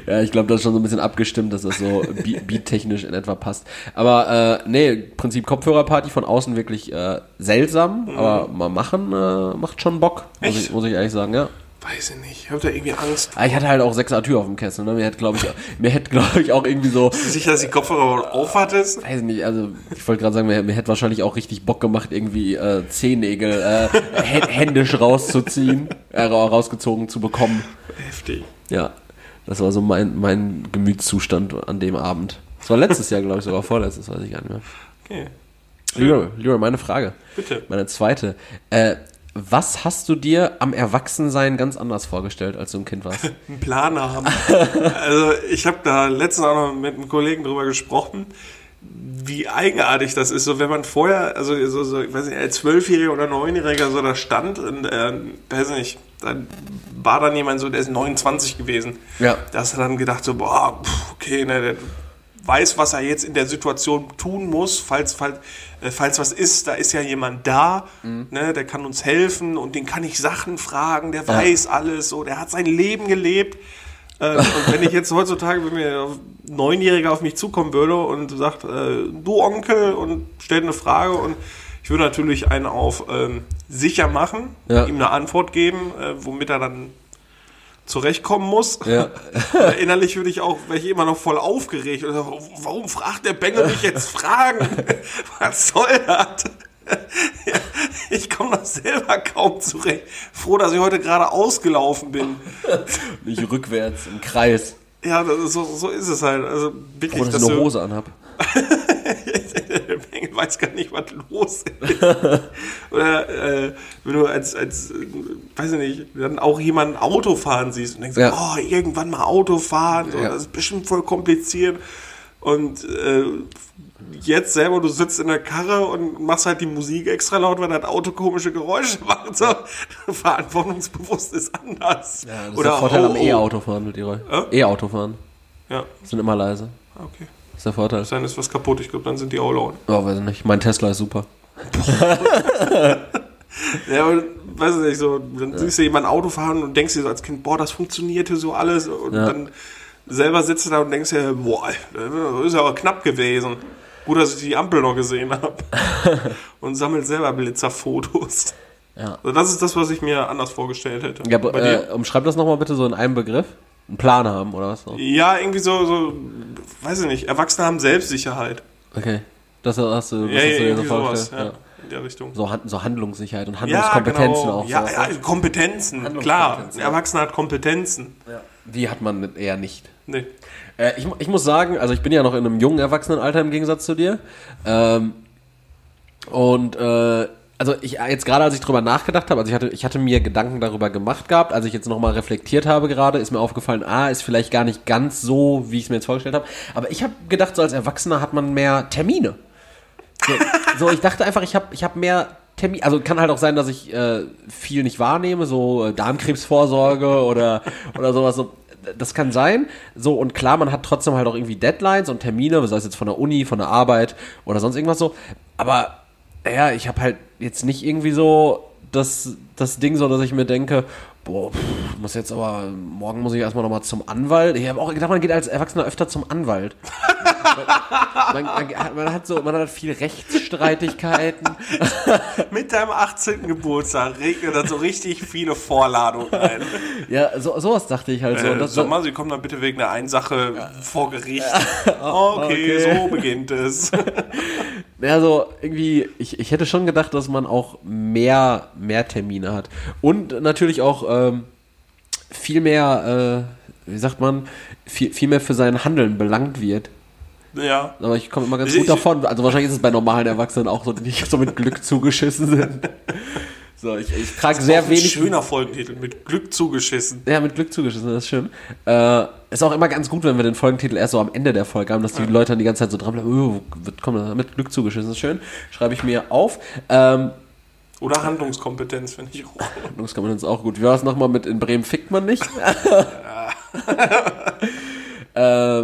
Ja, ich glaube, das ist schon so ein bisschen abgestimmt, dass das so be- beattechnisch in etwa passt. Aber äh, nee, Prinzip Kopfhörerparty von außen wirklich äh, seltsam, aber mal machen äh, macht schon Bock, muss ich, muss ich ehrlich sagen, ja. Weiß ich nicht. Ich hab da irgendwie Angst. Ah, Ich hatte halt auch sechs Atür auf dem Kessel, ne? Mir hätte, glaube ich, mir hätte, glaube ich, auch irgendwie so, Sicher, dass die Kopfhörer aufhattest? weiß nicht, also ich wollte gerade sagen, mir, mir hätte wahrscheinlich auch richtig Bock gemacht, irgendwie äh, Zehennägel äh, hä- händisch rauszuziehen, äh, ra- rausgezogen zu bekommen. Heftig. Ja, das war so mein, mein Gemütszustand an dem Abend. Das war letztes Jahr, glaube ich, sogar vorletztes, weiß ich gar nicht mehr. Okay. Leroy, Leroy, meine Frage. Bitte. Meine zweite. Äh, was hast du dir am Erwachsensein ganz anders vorgestellt, als du ein Kind warst? <laughs> einen Plan haben. <laughs> also ich habe da letztens auch noch mit einem Kollegen drüber gesprochen, wie eigenartig das ist. So wenn man vorher, also so, so ich weiß nicht, als Zwölfjähriger oder Neunjähriger so da stand und äh, weiß nicht, dann war dann jemand so, der ist 29 gewesen. Ja. Da hast du dann gedacht so, boah, okay, ne, der weiß, was er jetzt in der Situation tun muss, falls, falls, äh, falls was ist, da ist ja jemand da, ne, der kann uns helfen und den kann ich Sachen fragen, der weiß alles, so, der hat sein Leben gelebt. Äh, und wenn ich jetzt heutzutage, wenn mir ein Neunjähriger auf mich zukommen würde und sagt, äh, du Onkel und stellt eine Frage und ich würde natürlich einen auf ähm, sicher machen, Ja. ihm eine Antwort geben, äh, womit er dann zurechtkommen muss. Ja. <laughs> Innerlich würde ich auch, wäre ich immer noch voll aufgeregt. Und so, warum fragt der Bengel mich jetzt Fragen? <laughs> Was soll das? <laughs> Ich komme doch selber kaum zurecht. Froh, dass ich heute gerade ausgelaufen bin. Nicht rückwärts, im Kreis. Ja, so, so ist es halt. Also wirklich, Oder dass dass ich eine Hose anhab. Weiß gar nicht, was los ist. <laughs> Oder äh, wenn du als, als, weiß ich nicht, dann auch jemanden Auto fahren siehst und denkst, Ja. oh, irgendwann mal Auto fahren, so, Ja. das ist bestimmt voll kompliziert. Und äh, jetzt selber, du sitzt in der Karre und machst halt die Musik extra laut, weil das Auto komische Geräusche <laughs> macht. So, verantwortungsbewusst ist anders. Ja, das ist der Vorteil am E-Autofahren mit Leroy. Äh? E-Autofahren. Ja, Sind immer leise. okay. Das ist der Vorteil. Sein ist was kaputt, ich glaube, dann sind die auch laut. Oh, weiß ich nicht. Mein Tesla ist super. <laughs> Ja, aber weiß ich nicht, so, dann siehst du jemanden Auto fahren und denkst dir so als Kind, boah, das funktionierte so alles. Und Ja. dann selber sitzt du da und denkst dir, boah, das ist ja aber knapp gewesen. Gut, dass ich die Ampel noch gesehen habe. <laughs> und sammelt selber Blitzerfotos. Ja. Also das ist das, was ich mir anders vorgestellt hätte. Ja, aber, äh, umschreib das nochmal bitte so in einem Begriff. Einen Plan haben oder was. Ja, irgendwie so, so, weiß ich nicht, Erwachsene haben Selbstsicherheit. Okay. Das hast du, das Ja, hast ja, du dir so sowas, ja, Ja. in der Richtung. So, so Handlungssicherheit und Ja, Handlungskompetenzen genau. auch. Ja, ja? Kompetenzen, klar. Ein Erwachsener hat Kompetenzen. Die hat man eher nicht. Nee. Äh, ich, ich muss sagen, also ich bin ja noch in einem jungen Erwachsenenalter im Gegensatz zu dir. Ähm, und äh, also ich jetzt gerade als ich drüber nachgedacht habe, also ich hatte ich hatte mir Gedanken darüber gemacht gehabt, als ich jetzt nochmal reflektiert habe gerade, ist mir aufgefallen, ah, ist vielleicht gar nicht ganz so, wie ich es mir jetzt vorgestellt habe. Aber ich habe gedacht, so als Erwachsener hat man mehr Termine. So, so ich dachte einfach, ich habe ich hab mehr Termine. Also kann halt auch sein, dass ich äh, viel nicht wahrnehme, so äh, Darmkrebsvorsorge oder, oder sowas. So, das kann sein. So, und klar, man hat trotzdem halt auch irgendwie Deadlines und Termine, sei es jetzt von der Uni, von der Arbeit oder sonst irgendwas so. Aber ja, ich habe halt jetzt nicht irgendwie so das, das Ding so, dass ich mir denke, boah, pff, muss jetzt aber, morgen muss ich erstmal nochmal zum Anwalt. Ich habe auch gedacht, man geht als Erwachsener öfter zum Anwalt. <laughs> man, man, man hat so, man hat viel Rechtsstreitigkeiten. <laughs> Mit deinem 18. Geburtstag regnet dann so richtig viele Vorladungen ein. Ja, so, sowas dachte ich halt so. Äh, das, Sommer, Sie kommen dann bitte wegen der einen Sache vor Gericht. <laughs> Okay, okay. so beginnt es. Ja, so irgendwie, ich, ich hätte schon gedacht, dass man auch mehr, mehr Termine hat. Und natürlich auch ähm, viel mehr, äh, wie sagt man, viel, viel mehr für sein Handeln belangt wird. Ja. Aber ich komme immer ganz Ich- gut davon. Also wahrscheinlich ist es bei normalen Erwachsenen auch so, die nicht so mit Glück zugeschissen sind. <laughs> So, ich, ich trage sehr ein wenig. schöner Folgentitel, mit Glück zugeschissen. Ja, mit Glück zugeschissen, das ist schön. Äh, ist auch immer ganz gut, wenn wir den Folgentitel erst so am Ende der Folge haben, dass die Leute dann die ganze Zeit so dranbleiben, oh, wird- komm, mit Glück zugeschissen, das ist schön. Schreibe ich mir auf. Ähm, Oder Handlungskompetenz, finde ich auch. <laughs> Handlungskompetenz ist auch gut. Wie war es nochmal mit in Bremen fickt man nicht? <laughs> äh,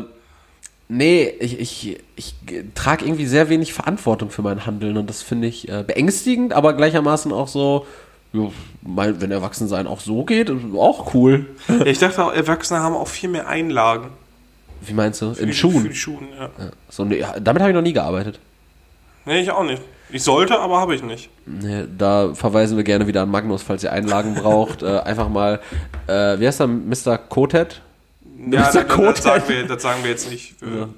nee, ich, ich, ich trage irgendwie sehr wenig Verantwortung für mein Handeln und das finde ich äh, beängstigend, aber gleichermaßen auch so, ja, mal, wenn Erwachsensein auch so geht, ist auch cool. Ja, ich dachte, auch, Erwachsene haben auch viel mehr Einlagen. Wie meinst du? Für In die- Für Schuhen? die Schuhen, ja. So, nee, damit habe ich noch nie gearbeitet. Nee, ich auch nicht. Ich sollte, aber habe ich nicht. Nee, da verweisen wir gerne wieder an Magnus, falls ihr Einlagen <laughs> braucht. äh, einfach mal, äh, wie heißt er, Mr. Kotet? Ja, Mr. das, das, Kotet. sagen wir, das sagen wir jetzt nicht. Ja.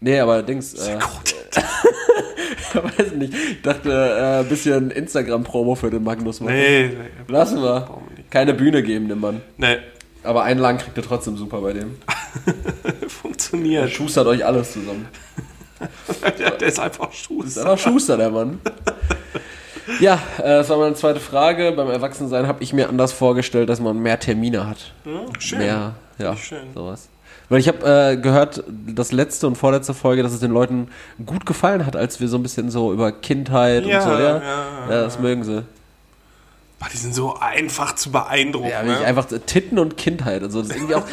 Nee, aber Dings. Äh, <laughs> weiß nicht. Ich dachte, äh, ein bisschen Instagram-Promo für den Magnus machen. Nee, nee, Lassen wir. Keine Bühne geben, dem Mann. nee. Aber Einlagen kriegt ihr trotzdem super bei dem. Er <laughs> Funktioniert. schustert euch alles zusammen. Der, der ist einfach Ist Schuster. einfach Schuster, der Mann. Ja, äh, das war meine zweite Frage. Beim Erwachsensein habe ich mir anders vorgestellt, dass man mehr Termine hat. Hm, schön. Mehr, ja, Schön. sowas. Weil ich habe äh, gehört, das letzte und vorletzte Folge, dass es den Leuten gut gefallen hat, als wir so ein bisschen so über Kindheit Ja, und so, ja. ja, Ja, das mögen sie. Boah, die sind so einfach zu beeindrucken. Ja, ne? einfach so Titten und Kindheit. Also das ist irgendwie auch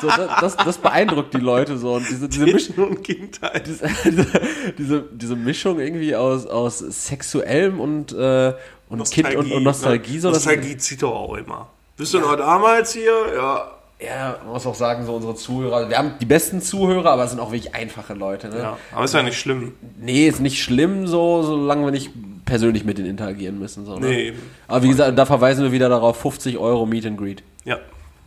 so, so, das, das beeindruckt die Leute so. Und diese, diese Mischung. Und Kindheit. diese, diese, diese Mischung irgendwie aus, aus sexuellem und, äh, und Kind und, und Nostalgie. Ne? So, Nostalgie zieht doch auch immer. Bist du noch damals hier? Ja. Ja, man muss auch sagen, so unsere Zuhörer, wir haben die besten Zuhörer, aber es sind auch wirklich einfache Leute. Ne? ja. Aber ist ja nicht schlimm. Nee, ist nicht schlimm so, solange wir nicht persönlich mit denen interagieren müssen. So, ne? Nee. Aber wie gesagt, da verweisen wir wieder darauf, 50 Euro Meet and Greet. Ja.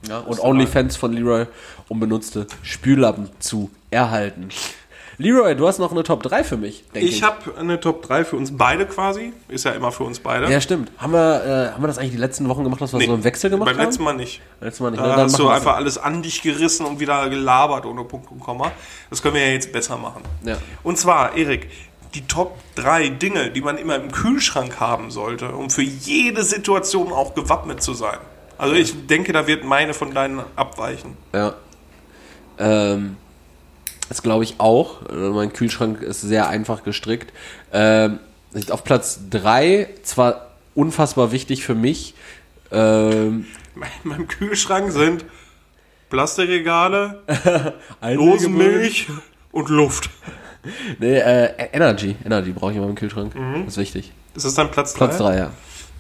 Ja, und OnlyFans von Leroy, um benutzte Spüllappen zu erhalten. Leroy, du hast noch eine Top 3 für mich, denke ich. Ich habe eine Top 3 für uns beide quasi. Ist ja immer für uns beide. Ja, stimmt. Haben wir, äh, haben wir das eigentlich die letzten Wochen gemacht, dass wir Nee, so einen Wechsel gemacht Beim haben? letzten Mal nicht. Letztes Mal nicht. Da ne? Dann hast du einfach alles an dich gerissen und wieder gelabert ohne Punkt und Komma. Das können wir ja jetzt besser machen. Ja. Und zwar, Erik, die Top 3 Dinge, die man immer im Kühlschrank haben sollte, um für jede Situation auch gewappnet zu sein. Also ich denke, da wird meine von deinen abweichen. Ja. Ähm, das glaube ich auch. Äh, Mein Kühlschrank ist sehr einfach gestrickt. Ähm, auf Platz 3, zwar unfassbar wichtig für mich. Ähm, In meinem Kühlschrank sind Plastikregale, <laughs> Dosenmilch und Luft. Nee, äh, Energy. Energy brauche ich immer im Kühlschrank. Das ist wichtig. Das ist dann Platz 3? Platz 3, ja.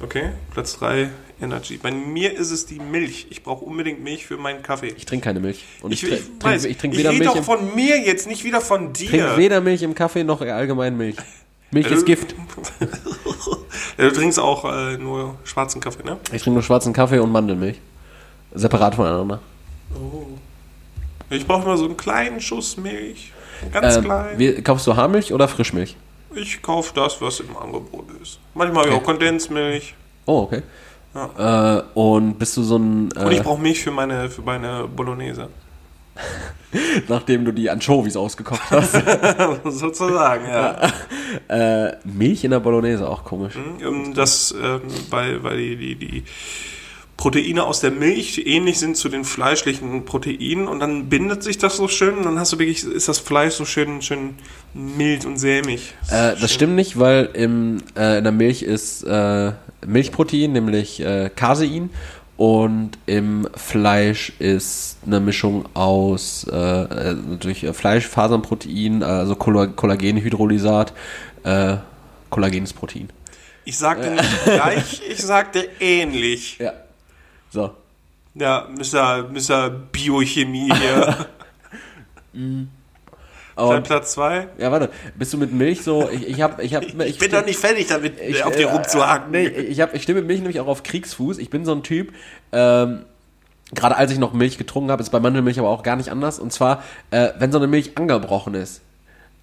Okay, Platz 3 Energy. Bei mir ist es die Milch. Ich brauche unbedingt Milch für meinen Kaffee. Ich trinke keine Milch. Und ich, Ich, ich, trink, weiß, ich trinke ich weder rede Milch, doch von mir jetzt, nicht wieder von dir. trink weder Milch im Kaffee noch allgemein Milch. Milch ist Äh, Gift. <laughs> Ja, du trinkst auch äh, nur schwarzen Kaffee, ne? Ich trinke nur schwarzen Kaffee und Mandelmilch. Separat voneinander. Oh. Ich brauche immer so einen kleinen Schuss Milch. Ganz Ähm, klein. wie, kaufst du Haarmilch oder Frischmilch? Ich kaufe das, was im Angebot ist. Manchmal habe ich Okay. auch Kondensmilch. Oh, okay. Äh, und bist du so ein, Und ich äh, brauche Milch für meine, für meine Bolognese. <laughs> nachdem du die Anchovies ausgekocht hast, <laughs> Sozusagen, ja. <laughs> äh, Milch in der Bolognese, auch komisch. Ähm, Das, ähm, weil, weil die, die, die Proteine aus der Milch ähnlich sind zu den fleischlichen Proteinen und dann bindet sich das so schön und dann hast du wirklich, ist das Fleisch so schön, schön mild und sämig. Äh, das stimmt nicht, weil im, äh, in der Milch ist äh, Milchprotein, nämlich äh, Casein, und im Fleisch ist eine Mischung aus äh, äh, natürlich äh, Fleischfasernprotein, also Kollagenhydrolysat, äh, kollagenes Protein. Ich sagte nicht gleich, ich sagte ähnlich. Ja. So. Ja, Mr. Mr. Biochemie hier. <laughs> Dein Und, Platz 2? ja, warte, bist du mit Milch so? Ich, ich hab, ich hab, Ich bin doch nicht fertig damit, ich, auf dir äh, rumzuhaken. Nee, ich, hab, ich stehe mit Milch nämlich auch auf Kriegsfuß. Ich bin so ein Typ, ähm, gerade als ich noch Milch getrunken habe, ist bei Mandelmilch aber auch gar nicht anders. Und zwar, äh, wenn so eine Milch angebrochen ist,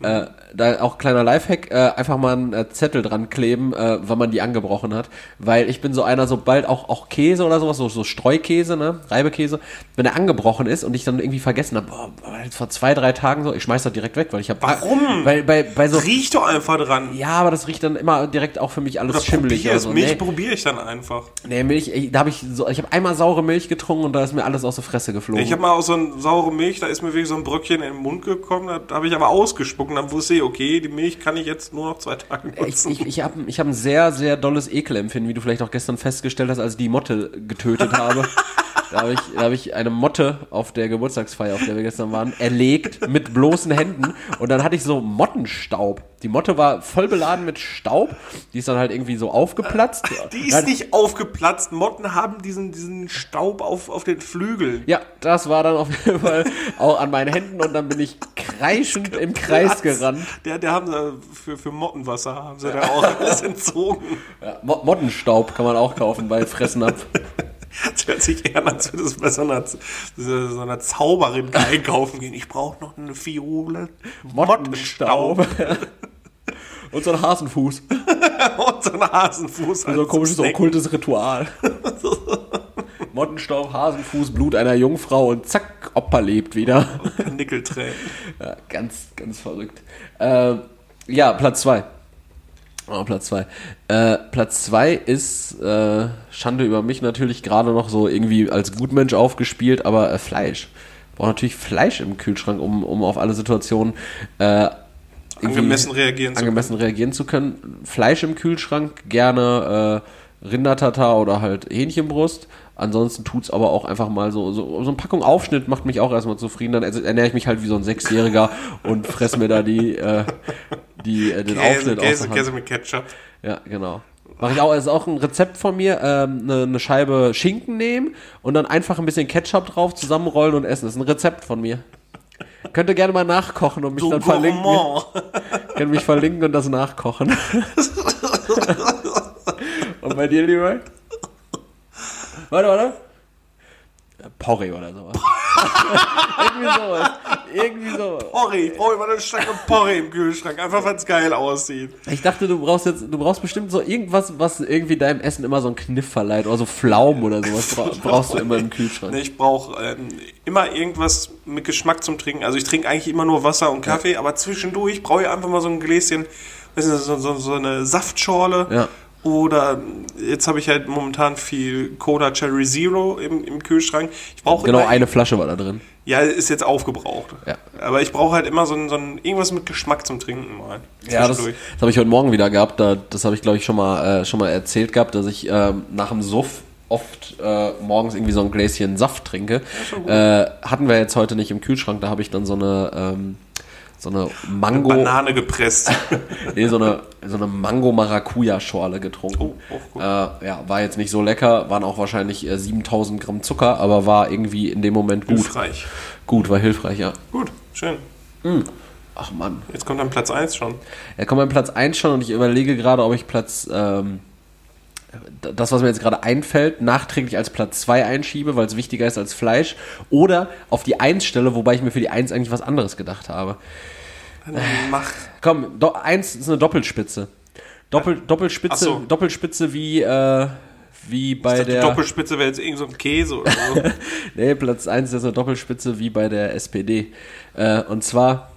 äh, da auch kleiner Lifehack, äh, einfach mal einen äh, Zettel dran kleben, äh, wann man die angebrochen hat. Weil ich bin so einer, sobald auch, auch Käse oder sowas, so, so Streukäse, ne, Reibekäse, wenn er angebrochen ist und ich dann irgendwie vergessen habe, boah, vor zwei, drei Tagen so, ich schmeiß das direkt weg, weil ich habe Warum? Weil bei, bei so Riech doch einfach dran. ja, aber das riecht dann immer direkt auch für mich alles Oder schimmelig probier oder es. so. Milch Nee, probiere ich dann einfach. nee, Milch, ey, da habe ich so, ich habe einmal saure Milch getrunken und da ist mir alles aus der Fresse geflogen. Ich habe mal aus so eine saure Milch, da ist mir wirklich so ein Bröckchen in den Mund gekommen, da habe ich aber ausgespuckt und dann wusste ich, okay, die Milch kann ich jetzt nur noch zwei Tage ich, nutzen. ich, ich habe ich hab ein sehr, sehr dolles Ekelempfinden, wie du vielleicht auch gestern festgestellt hast, als ich die Motte getötet habe. <laughs> Da habe ich, da hab ich eine Motte auf der Geburtstagsfeier, auf der wir gestern waren, erlegt mit bloßen Händen. Und dann hatte ich so Mottenstaub. Die Motte war voll beladen mit Staub. Die ist dann halt irgendwie so aufgeplatzt. Die ist Dann- nicht aufgeplatzt. Motten haben diesen, diesen Staub auf, auf den Flügeln. Ja, das war dann auf jeden Fall auch an meinen Händen und dann bin ich kreischend im Kreis gerannt. Der, der haben sie für, für Mottenwasser haben sie da auch alles entzogen. Ja, Mo- Mottenstaub kann man auch kaufen bei Fressen ab. <laughs> Das hört sich eher an, als würde es bei so einer, so einer Zauberin einkaufen gehen. Ich brauche noch eine Fiole. Mottenstaub. <laughs> Und so ein <laughs> Hasenfuß. Und so ein Hasenfuß. So ein komisches okkultes Ritual. Mottenstaub, Hasenfuß, Blut einer Jungfrau und zack, Opa lebt wieder. Nickeltränen. Ja, ganz, ganz verrückt. Ähm, ja, Platz zwei. Oh, Platz zwei. Äh, Platz zwei ist äh, Schande über mich natürlich gerade noch so irgendwie als Gutmensch aufgespielt, aber äh, Fleisch. Braucht natürlich Fleisch im Kühlschrank, um, um auf alle Situationen äh, Angemessen reagieren zu angemessen reagieren zu können. Fleisch im Kühlschrank, gerne äh, Rindertatar oder halt Hähnchenbrust. Ansonsten tut's aber auch einfach mal so, so, so eine Packung Aufschnitt macht mich auch erstmal zufrieden. Dann ernähre ich mich halt wie so ein Sechsjähriger <laughs> und fress mir da die, äh, die, äh, den Käse, Aufschnitt aus Käse. Käse mit Ketchup. Ja, genau. Mache ich auch, ist auch ein Rezept von mir, ähm, eine, eine Scheibe Schinken nehmen und dann einfach ein bisschen Ketchup drauf, zusammenrollen und essen. Das ist ein Rezept von mir. Könnt ihr gerne mal nachkochen und mich Du dann verlinken. Gourmand. Könnt mich verlinken und das nachkochen. <laughs> und bei dir, lieber? Warte, warte. Porree oder sowas. <laughs> Irgendwie sowas. Irgendwie sowas. Porree. Ich brauche immer eine Stange Porree im Kühlschrank. Einfach, weil es geil aussieht. Ich dachte, du brauchst jetzt, du brauchst bestimmt so irgendwas, was irgendwie deinem Essen immer so einen Kniff verleiht. Oder so Pflaumen oder sowas bra <laughs> brauchst du immer im Kühlschrank. Nee, Ich brauche ähm, immer irgendwas mit Geschmack zum Trinken. Also ich trinke eigentlich immer nur Wasser und Kaffee, aber zwischendurch brauche ich einfach mal so ein Gläschen, so, so, so eine Saftschorle. Ja. Oder jetzt habe ich halt momentan viel Cola Cherry Zero im, im Kühlschrank. Ich brauche Genau immer, eine Flasche war da drin. Ja, ist jetzt aufgebraucht. Ja. Aber ich brauche halt immer so ein, so ein irgendwas mit Geschmack zum Trinken mal. Ja, das, das habe ich heute Morgen wieder gehabt. Da, das habe ich, glaube ich, schon mal, äh, schon mal erzählt gehabt, dass ich ähm, nach dem Suff oft äh, morgens irgendwie so ein Gläschen Saft trinke. Äh, hatten wir jetzt heute nicht im Kühlschrank. Da habe ich dann so eine, ähm, so eine Mango, Banane gepresst. <laughs> nee, so eine, so eine Mango-Maracuja-Schorle getrunken. Oh, auch gut. Äh, ja, war jetzt nicht so lecker, waren auch wahrscheinlich äh, 7000 Gramm Zucker, aber war irgendwie in dem Moment gut. Hilfreich. Gut, war hilfreich, ja. Gut, schön. Ach Mann. Jetzt kommt dann Platz 1 schon. Er kommt an Platz 1 schon und ich überlege gerade, ob ich Platz das, was mir jetzt gerade einfällt, nachträglich als Platz 2 einschiebe, weil es wichtiger ist als Fleisch, oder auf die 1 stelle, wobei ich mir für die 1 eigentlich was anderes gedacht habe. Mach. Komm, do, 1 ist eine Doppelspitze. Doppel, Doppelspitze, so. Doppelspitze wie, äh, wie bei dachte, der. Doppelspitze wäre jetzt irgend so ein Käse oder so. <laughs> nee, Platz 1 ist eine Doppelspitze wie bei der SPD. Äh, und zwar.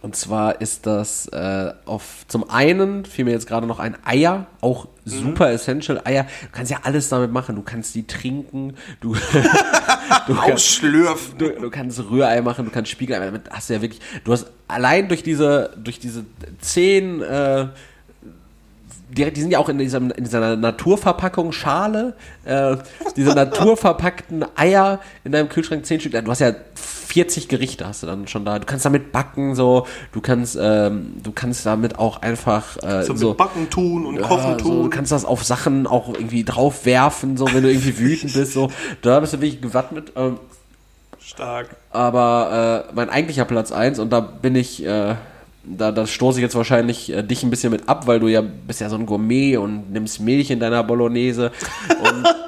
Und zwar ist das äh, auf zum einen fiel mir jetzt gerade noch ein Eier, auch super essential Eier. Du kannst ja alles damit machen. Du kannst die trinken, du, <laughs> du, <laughs> kannst, Ausschlürfen. du, du kannst Rührei machen, du kannst Spiegelei. Damit hast du ja wirklich. Du hast allein durch diese durch diese zehn äh, die, die sind ja auch in, diesem, in dieser Naturverpackung Schale, äh, diese <laughs> naturverpackten Eier in deinem Kühlschrank, 10 Stück. Du hast ja 40 Gerichte hast du dann schon da. Du kannst damit backen, so, du kannst, ähm, du kannst damit auch einfach äh, So, so, mit Backen tun und ja, Kochen so, du tun. kannst das auf Sachen auch irgendwie drauf werfen, so wenn du irgendwie wütend bist, so. Da bist du wirklich gewappnet. Ähm, Stark. aber äh, mein eigentlicher Platz 1 und da bin ich, äh, da, da stoße ich jetzt wahrscheinlich äh, dich ein bisschen mit ab, weil du ja bist ja so ein Gourmet und nimmst Milch in deiner Bolognese und, <laughs>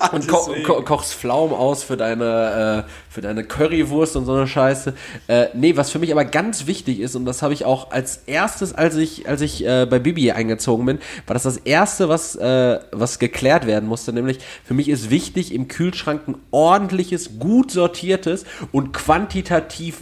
Ja, und ko ko kochst Pflaumen aus für deine, äh, für deine Currywurst und so eine Scheiße. Äh, nee, was für mich aber ganz wichtig ist, und das habe ich auch als erstes, als ich, als ich äh, bei Bibi eingezogen bin, war das das erste, was, äh, was geklärt werden musste. Nämlich, für mich ist wichtig, im Kühlschrank ein ordentliches, gut sortiertes und quantitativ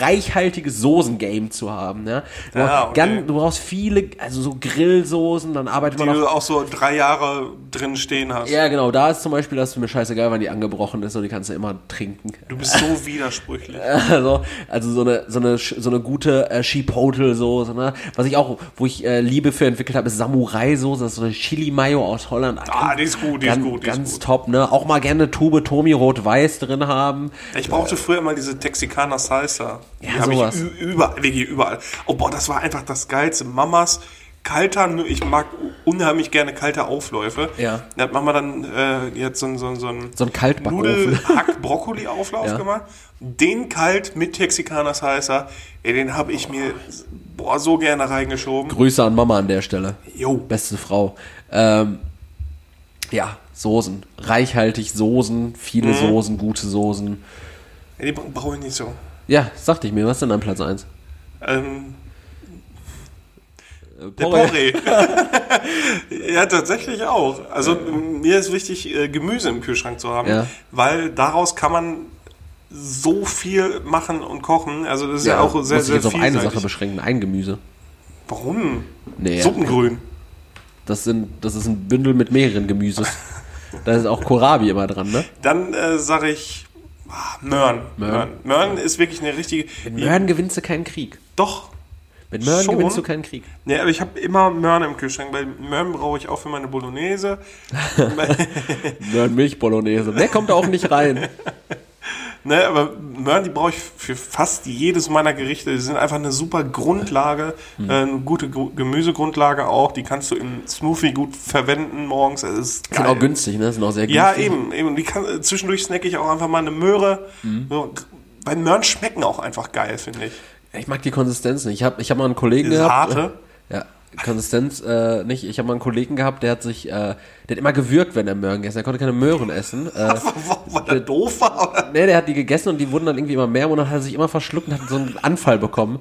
reichhaltiges Soßengame zu haben. Ja? Du, Ja, brauchst okay. ganz, du brauchst viele, also so Grillsoßen, dann arbeitet Die man auch du auch so drei Jahre drin stehen hast. ja, genau. Da ist zum Beispiel, dass mir scheißegal, wann die angebrochen ist und die kannst du immer trinken. Du bist so <laughs> widersprüchlich. Also, also so eine, so eine, so eine gute äh, Chipotle-Soße, ne? Was ich auch, wo ich äh, Liebe für entwickelt habe, ist Samurai-Soße. Das ist so eine Chili-Mayo aus Holland. Ah, die ist gut, die ist ganz, gut, die ist Ganz gut. top, ne? Auch mal gerne eine Tube Tomi Rot-Weiß drin haben. Ich brauchte früher immer diese Texikaner Salsa. Die Ja, ich sowas. ü- überall, überall. Oh boah, das war einfach das Geilste. Mamas kalter, ich mag unheimlich gerne kalte Aufläufe. Ja. Da hat Mama dann äh, jetzt so, so, so ein So ein Kaltbackofen. Nudel-Hack-Brokkoli-Auflauf <laughs> Ja. gemacht. Den kalt mit Texikaner Salsa, ey, den habe ich mir boah, so gerne reingeschoben. Grüße an Mama an der Stelle. Jo. Beste Frau. Ähm, ja, Soßen. Reichhaltig Soßen, viele Mhm. Soßen, gute Soßen. Ja, die bra- brauche ich nicht so. Ja, sagte ich mir, was ist denn an Platz 1? Ähm, Der Porree. <laughs> ja, tatsächlich auch. Also mir ist wichtig, äh, Gemüse im Kühlschrank zu haben, Ja. weil daraus kann man so viel machen und kochen. Also das ist ja, auch sehr, muss ich sehr jetzt auf eine Sache beschränken, ein Gemüse. Warum? Nee, Suppengrün. Das, sind, das ist ein Bündel mit mehreren Gemüses. da ist auch Kohlrabi immer dran, ne? Dann äh, sage ich Möhren. Möhren. Möhren ist wirklich eine richtige... Mit Möhren gewinnst du keinen Krieg. Doch. Mit Möhren Schon? gewinnst du keinen Krieg. Nee, aber ich habe immer Möhren im Kühlschrank, weil Möhren brauche ich auch für meine Bolognese. <laughs> Möhren Milch Bolognese. Mehr kommt auch nicht rein. <laughs> Ne, aber Möhren, die brauche ich für fast jedes meiner Gerichte. Die sind einfach eine super Grundlage, Hm. äh, eine gute Gru- Gemüsegrundlage auch. Die kannst du im Smoothie gut verwenden morgens. Es ist Sind geil. auch günstig, ne? Sind auch sehr günstig. Ja, eben, eben. Die kann, äh, zwischendurch snacke ich auch einfach mal eine Möhre. Hm. So, weil Möhren schmecken auch einfach geil, finde ich. Ich mag die Konsistenz nicht. Ich habe ich hab mal einen Kollegen Diese gehabt. harte? Ja, Konsistenz äh, nicht. Ich habe mal einen Kollegen gehabt, der hat sich, äh, der hat immer gewürgt, wenn er Möhren gegessen. Er konnte keine Möhren essen. Äh, <laughs> Weil der doof war? Oder? nee, der hat die gegessen und die wurden dann irgendwie immer mehr und dann hat er sich immer verschluckt und hat so einen Anfall bekommen.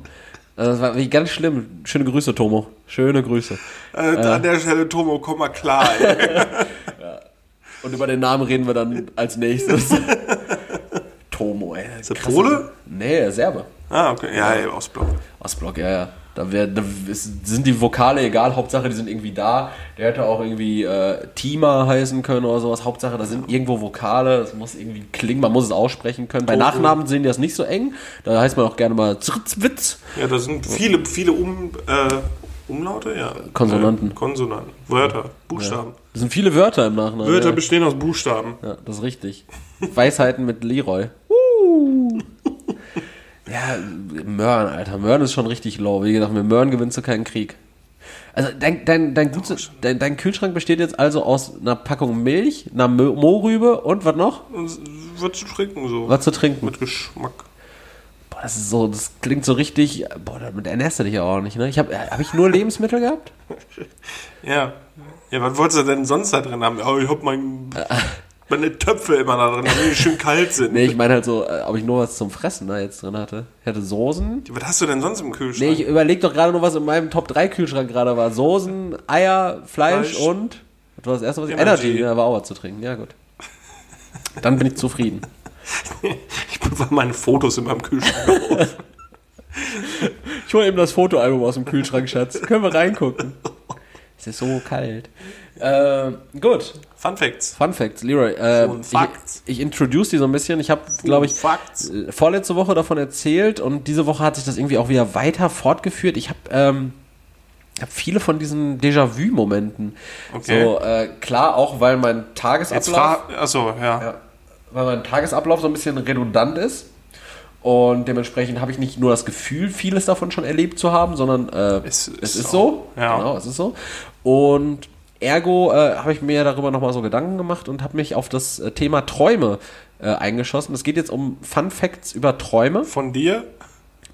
Also das war wirklich ganz schlimm. Schöne Grüße, Tomo. Schöne Grüße. Äh, An der Stelle, Tomo, komm mal klar. Ey. <laughs> Und über den Namen reden wir dann als nächstes. <laughs> Tomo, ey. Ist der Pole? Nee, Serbe. ah, okay. Ja, ey, Ostblock. Ostblock, ja, ja. Da, wär, da ist, sind die Vokale egal, Hauptsache die sind irgendwie da. Der hätte auch irgendwie äh, Tima heißen können oder sowas. Hauptsache da sind irgendwo Vokale, das muss irgendwie klingen, man muss es aussprechen können. Bei Toto. Nachnamen sehen die das nicht so eng. Da heißt man auch gerne mal Zritzwitz. Ja, da sind viele, viele um, äh, Umlaute, ja. Konsonanten. Äh, Konsonanten. Wörter, Buchstaben. Das sind viele Wörter im Nachnamen. Wörter ja. bestehen aus Buchstaben. Ja, das ist richtig. Weisheiten mit Leroy. <laughs> Uh. Ja, Möhren, Alter. Möhren ist schon richtig low. Wie gesagt, mit Möhren gewinnst du keinen Krieg. Also dein, dein, dein, Gutse, dein, dein Kühlschrank besteht jetzt also aus einer Packung Milch, einer Mo- Mohrrübe und was noch? Und wird zu trinken so. Was zu trinken. Mit Geschmack. Boah, boah, das ist so, das klingt so richtig, boah, damit ernährst du dich ja auch nicht, ne? Ich habe hab ich nur Lebensmittel gehabt? <laughs> Ja. Ja, was wolltest du denn sonst da drin haben? Oh, ich hab mein, meine Töpfe immer da drin, die schön kalt sind. Nee, ich meine halt so, äh, ob ich nur was zum Fressen da jetzt drin hatte. Ich hatte Soßen. Was hast du denn sonst im Nee, Kühlschrank? ich überleg doch gerade nur, was in meinem Top 3 Kühlschrank gerade war. Soßen, Eier, Fleisch, Fleisch. und. Was war das erste, was ich. Energy. Energy, ja, war auch was zu trinken. Ja, gut. Dann bin ich zufrieden. <laughs> Ich bewahre meine Fotos in meinem Kühlschrank auf. Ich hole eben das Fotoalbum aus dem Kühlschrank, Schatz. Können wir reingucken. <laughs> Es ist so kalt. Äh, gut. Fun Facts. Fun Facts, Leroy. Äh, Fun Facts. Ich, ich introduce die so ein bisschen. Ich habe, glaube ich, Facts. äh, vorletzte Woche davon erzählt und diese Woche hat sich das irgendwie auch wieder weiter fortgeführt. Ich habe ähm, hab viele von diesen Déjà-vu-Momenten. Okay. So, äh, klar, auch weil mein Tagesablauf, achso, ja. ja, weil mein Tagesablauf so ein bisschen redundant ist. Und dementsprechend habe ich nicht nur das Gefühl, vieles davon schon erlebt zu haben, sondern äh, Es es, ist ist so. so. Ja. Genau, es ist so. Und ergo äh, habe ich mir darüber nochmal so Gedanken gemacht und habe mich auf das äh, Thema Träume äh, eingeschossen. Es geht jetzt um Fun Facts über Träume. Von dir?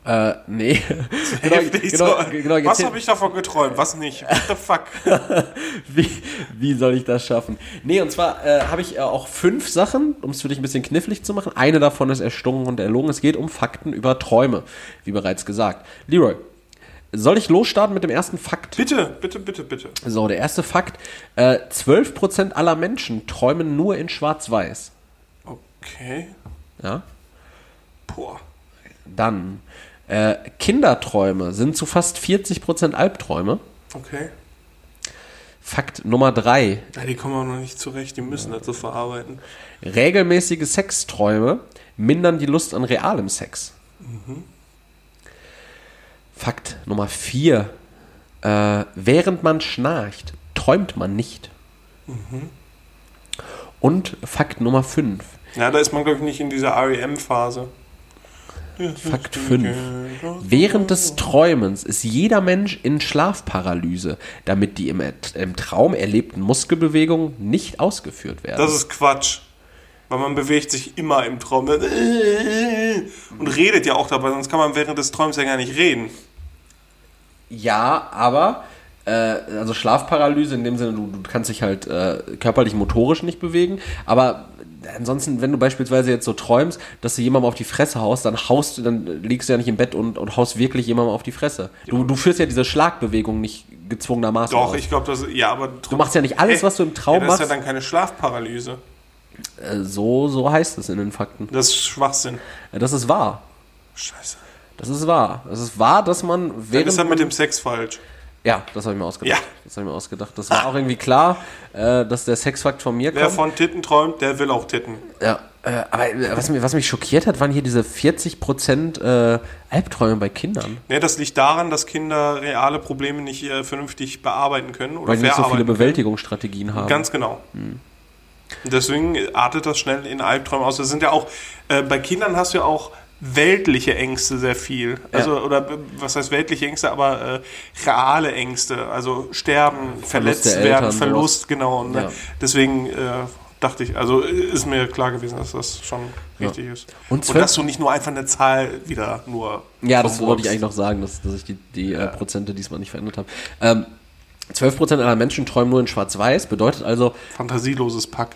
Äh, nee. <laughs> Heftig genau, so. genau, was habe ich davon geträumt? Was nicht? What the fuck? <laughs> wie, wie soll ich das schaffen? Nee, und zwar äh, habe ich äh, auch fünf Sachen, um es für dich ein bisschen knifflig zu machen. Eine davon ist erstungen und erlogen. Es geht um Fakten über Träume, wie bereits gesagt. Leroy, soll ich losstarten mit dem ersten Fakt? bitte, bitte, bitte, bitte. So, der erste Fakt. Äh, 12% aller Menschen träumen nur in Schwarz-Weiß. Okay. Ja? Boah. Dann, äh, Kinderträume sind zu fast 40% Albträume. Okay. Fakt Nummer 3. Ja, die kommen auch noch nicht zurecht, die müssen das so verarbeiten. Regelmäßige Sexträume mindern die Lust an realem Sex. Fakt Nummer 4. Äh, während man schnarcht, träumt man nicht. Und Fakt Nummer 5. Ja, da ist man, glaube ich, nicht in dieser REM-Phase. Fakt 5. Während des Träumens ist jeder Mensch in Schlafparalyse, damit die im, im Traum erlebten Muskelbewegungen nicht ausgeführt werden. Das ist Quatsch. Weil man bewegt sich immer im Traum und redet ja auch dabei, sonst kann man während des Träums ja gar nicht reden. Ja, aber äh, also Schlafparalyse in dem Sinne, du, du kannst dich halt äh, körperlich motorisch nicht bewegen, aber ansonsten, wenn du beispielsweise jetzt so träumst, dass du jemandem auf die Fresse haust, dann haust du, dann liegst du ja nicht im Bett und, und haust wirklich jemandem auf die Fresse. Du, du führst ja diese Schlagbewegung nicht gezwungenermaßen Doch, aus. ich glaube, das ja, aber Du machst ja nicht alles, was du im Traum ja, das ist machst. ja dann keine Schlafparalyse. Äh, so, so heißt es in den Fakten. Das ist Schwachsinn. Äh, Das ist wahr. Scheiße. Das ist wahr. Das ist wahr, dass man während ist das mit dem Sex falsch. ja, das habe ich mir ausgedacht. Ja. Das habe ich mir ausgedacht. Das war auch irgendwie klar, äh, dass der Sexfakt von mir Wer kommt. von Titten träumt, der will auch Titten. Ja, äh, aber was, mir, was mich schockiert hat, waren hier diese 40% äh, Albträume bei Kindern. Ja, das liegt daran, dass Kinder reale Probleme nicht äh, vernünftig bearbeiten können oder Weil die nicht so viele. Bewältigungsstrategien haben. Ganz genau. Hm. Deswegen artet das schnell in Albträume aus. Das sind ja auch, äh, bei Kindern hast du ja auch weltliche Ängste sehr viel. Also, oder äh, was heißt weltliche Ängste, aber äh, reale Ängste. Also sterben, verletzt der werden, Eltern, Verlust, genau. Und, ne? Ja. Deswegen äh, dachte ich, also äh, ist mir klar gewesen, dass das schon richtig ist. Und Und, dass du nicht nur einfach eine Zahl wieder nur. ja, das wollte ich eigentlich noch sagen, dass, dass ich die, die äh, Prozente diesmal nicht verändert habe. Ähm, 12% aller Menschen träumen nur in Schwarz-Weiß, bedeutet also, Fantasieloses Pack.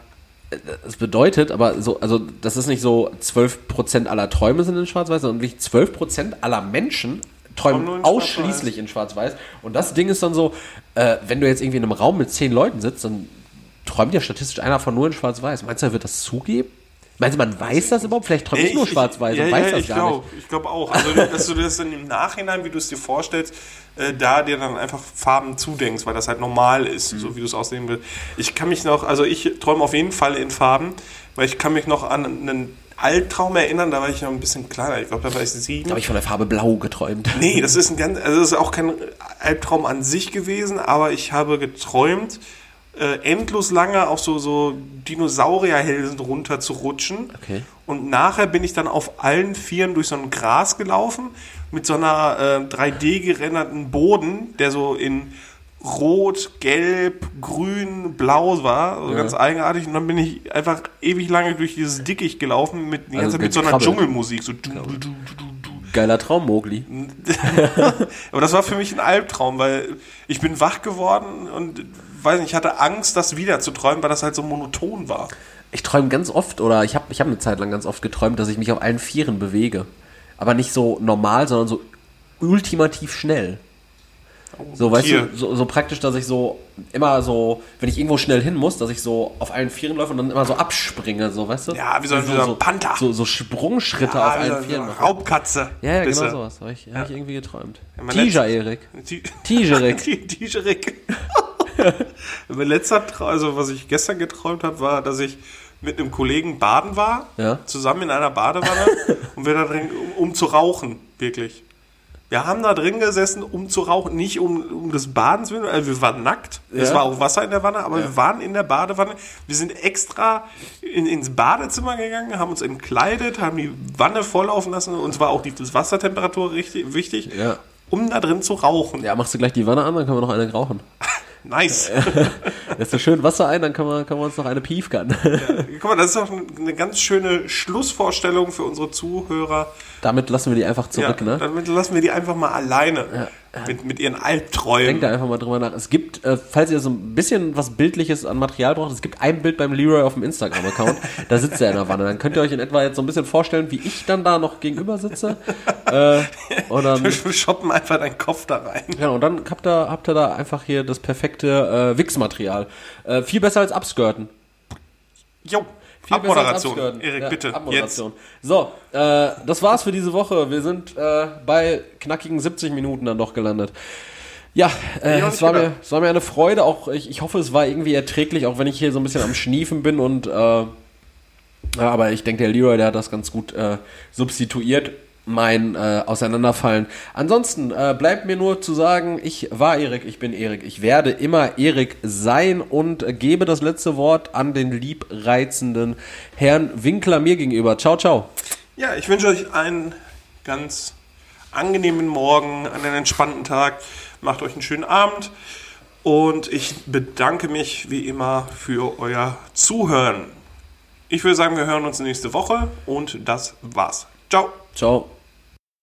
Es bedeutet, aber so, also das ist nicht so 12% aller Träume sind in Schwarz-Weiß, sondern wirklich 12% aller Menschen Träumen in ausschließlich in Schwarz-Weiß. Und das Ding ist dann so, äh, wenn du jetzt irgendwie in einem Raum mit zehn Leuten sitzt, dann träumt ja statistisch einer von nur in Schwarz-Weiß. Meinst du, er wird das zugeben? Meinst du, man weiß das überhaupt? Vielleicht träume ich nur Schwarz-Weiß ja, und ja, weiß das ich gar glaub, nicht. Ich glaube auch. Also, <laughs> dass du das dann im Nachhinein, wie du es dir vorstellst, äh, da dir dann einfach Farben zudenkst, weil das halt normal ist, Mhm. so wie du es aussehen willst. Ich kann mich noch, also ich träume auf jeden Fall in Farben, weil ich kann mich noch an einen Albtraum erinnern, da war ich noch ein bisschen kleiner. Ich glaube, da war ich sieben. Da habe ich von der Farbe Blau geträumt. Nee, <laughs> das ist ein ganz, also das ist auch kein Albtraum an sich gewesen, aber ich habe geträumt, äh, endlos lange auf so, so Dinosaurierhälsen runter zu rutschen. Okay. Und nachher bin ich dann auf allen Vieren durch so ein Gras gelaufen, mit so einer äh, 3D gerenderten Boden, der so in Rot, Gelb, Grün, Blau war, also Ja. ganz eigenartig. Und dann bin ich einfach ewig lange durch dieses Dickicht gelaufen mit, die Also mit so einer gekrabbelt. Dschungelmusik, so du, du, du, Geiler Traum, Mogli. <laughs> Aber das war für mich ein Albtraum, weil ich bin wach geworden und weiß nicht, ich hatte Angst, das wieder zu träumen, weil das halt so monoton war. Ich träume ganz oft, oder ich habe ich hab eine Zeit lang ganz oft geträumt, dass ich mich auf allen Vieren bewege. Aber nicht so normal, sondern so ultimativ schnell. So, weißt Tier. du, so, so praktisch, dass ich so immer so, wenn ich irgendwo schnell hin muss, dass ich so auf allen Vieren läufe und dann immer so abspringe, so, weißt du? Ja, wie so ein- wie so ein Panther. So, so Sprungschritte Ah, auf allen so- so Vieren mache. Raubkatze. Ja, ja, genau sowas. Habe ich, hab ich irgendwie geträumt. mein Tija, letztes- Erik. <laughs> <laughs> <laughs> Mein letzter Traum, also was ich gestern geträumt habe, war, dass ich mit einem Kollegen baden war, Ja. zusammen in einer Badewanne <laughs> und wir da drin, um, um zu rauchen, wirklich. Wir haben da drin gesessen, um zu rauchen, nicht um, um des Badens willen, also wir waren nackt, es Ja. war auch Wasser in der Wanne, aber wir waren in der Badewanne. Wir sind extra in, ins Badezimmer gegangen, haben uns entkleidet, haben die Wanne volllaufen lassen, uns war auch die Wassertemperatur richtig, wichtig, Ja. um da drin zu rauchen. Ja, machst du gleich die Wanne an, dann können wir noch eine rauchen. <laughs> Nice. <laughs> Lässt du schön Wasser ein, dann können wir, können wir uns noch eine piefern. Guck mal, das ist auch eine ganz schöne Schlussvorstellung für unsere Zuhörer. Damit lassen wir die einfach zurück, ja, ne? Damit lassen wir die einfach mal alleine mit, mit ihren Albträumen. Denkt da einfach mal drüber nach. Es gibt, äh, falls ihr so ein bisschen was Bildliches an Material braucht, es gibt ein Bild beim Leroy auf dem Instagram-Account. da sitzt er in der Wanne. Dann könnt ihr euch in etwa jetzt so ein bisschen vorstellen, wie ich dann da noch gegenüber sitze. äh, und dann, <laughs> Wir shoppen einfach deinen Kopf da rein. ja, und dann habt ihr, habt ihr da einfach hier das perfekte äh, Wix-Material. Äh, viel besser als Abskirten. Jo, Viel Abmoderation. Erik, Ja, bitte. Jetzt. Abmoderation. So, äh, das war's für diese Woche. Wir sind äh, bei knackigen 70 Minuten dann doch gelandet. Ja, äh, es, war mir, es war mir eine Freude. Auch ich, ich hoffe, es war irgendwie erträglich, auch wenn ich hier so ein bisschen am Schniefen bin und äh, aber ich denke, der Leroy, der hat das ganz gut äh, substituiert, mein äh, Auseinanderfallen. Ansonsten äh, bleibt mir nur zu sagen, ich war Erik, ich bin Erik. Ich werde immer Erik sein und äh, gebe das letzte Wort an den liebreizenden Herrn Winkler mir gegenüber. Ciao, ciao. Ja, ich wünsche euch einen ganz angenehmen Morgen, einen entspannten Tag. Macht euch einen schönen Abend. Und ich bedanke mich wie immer für euer Zuhören. Ich würde sagen, wir hören uns nächste Woche und das war's. Ciao. Ciao.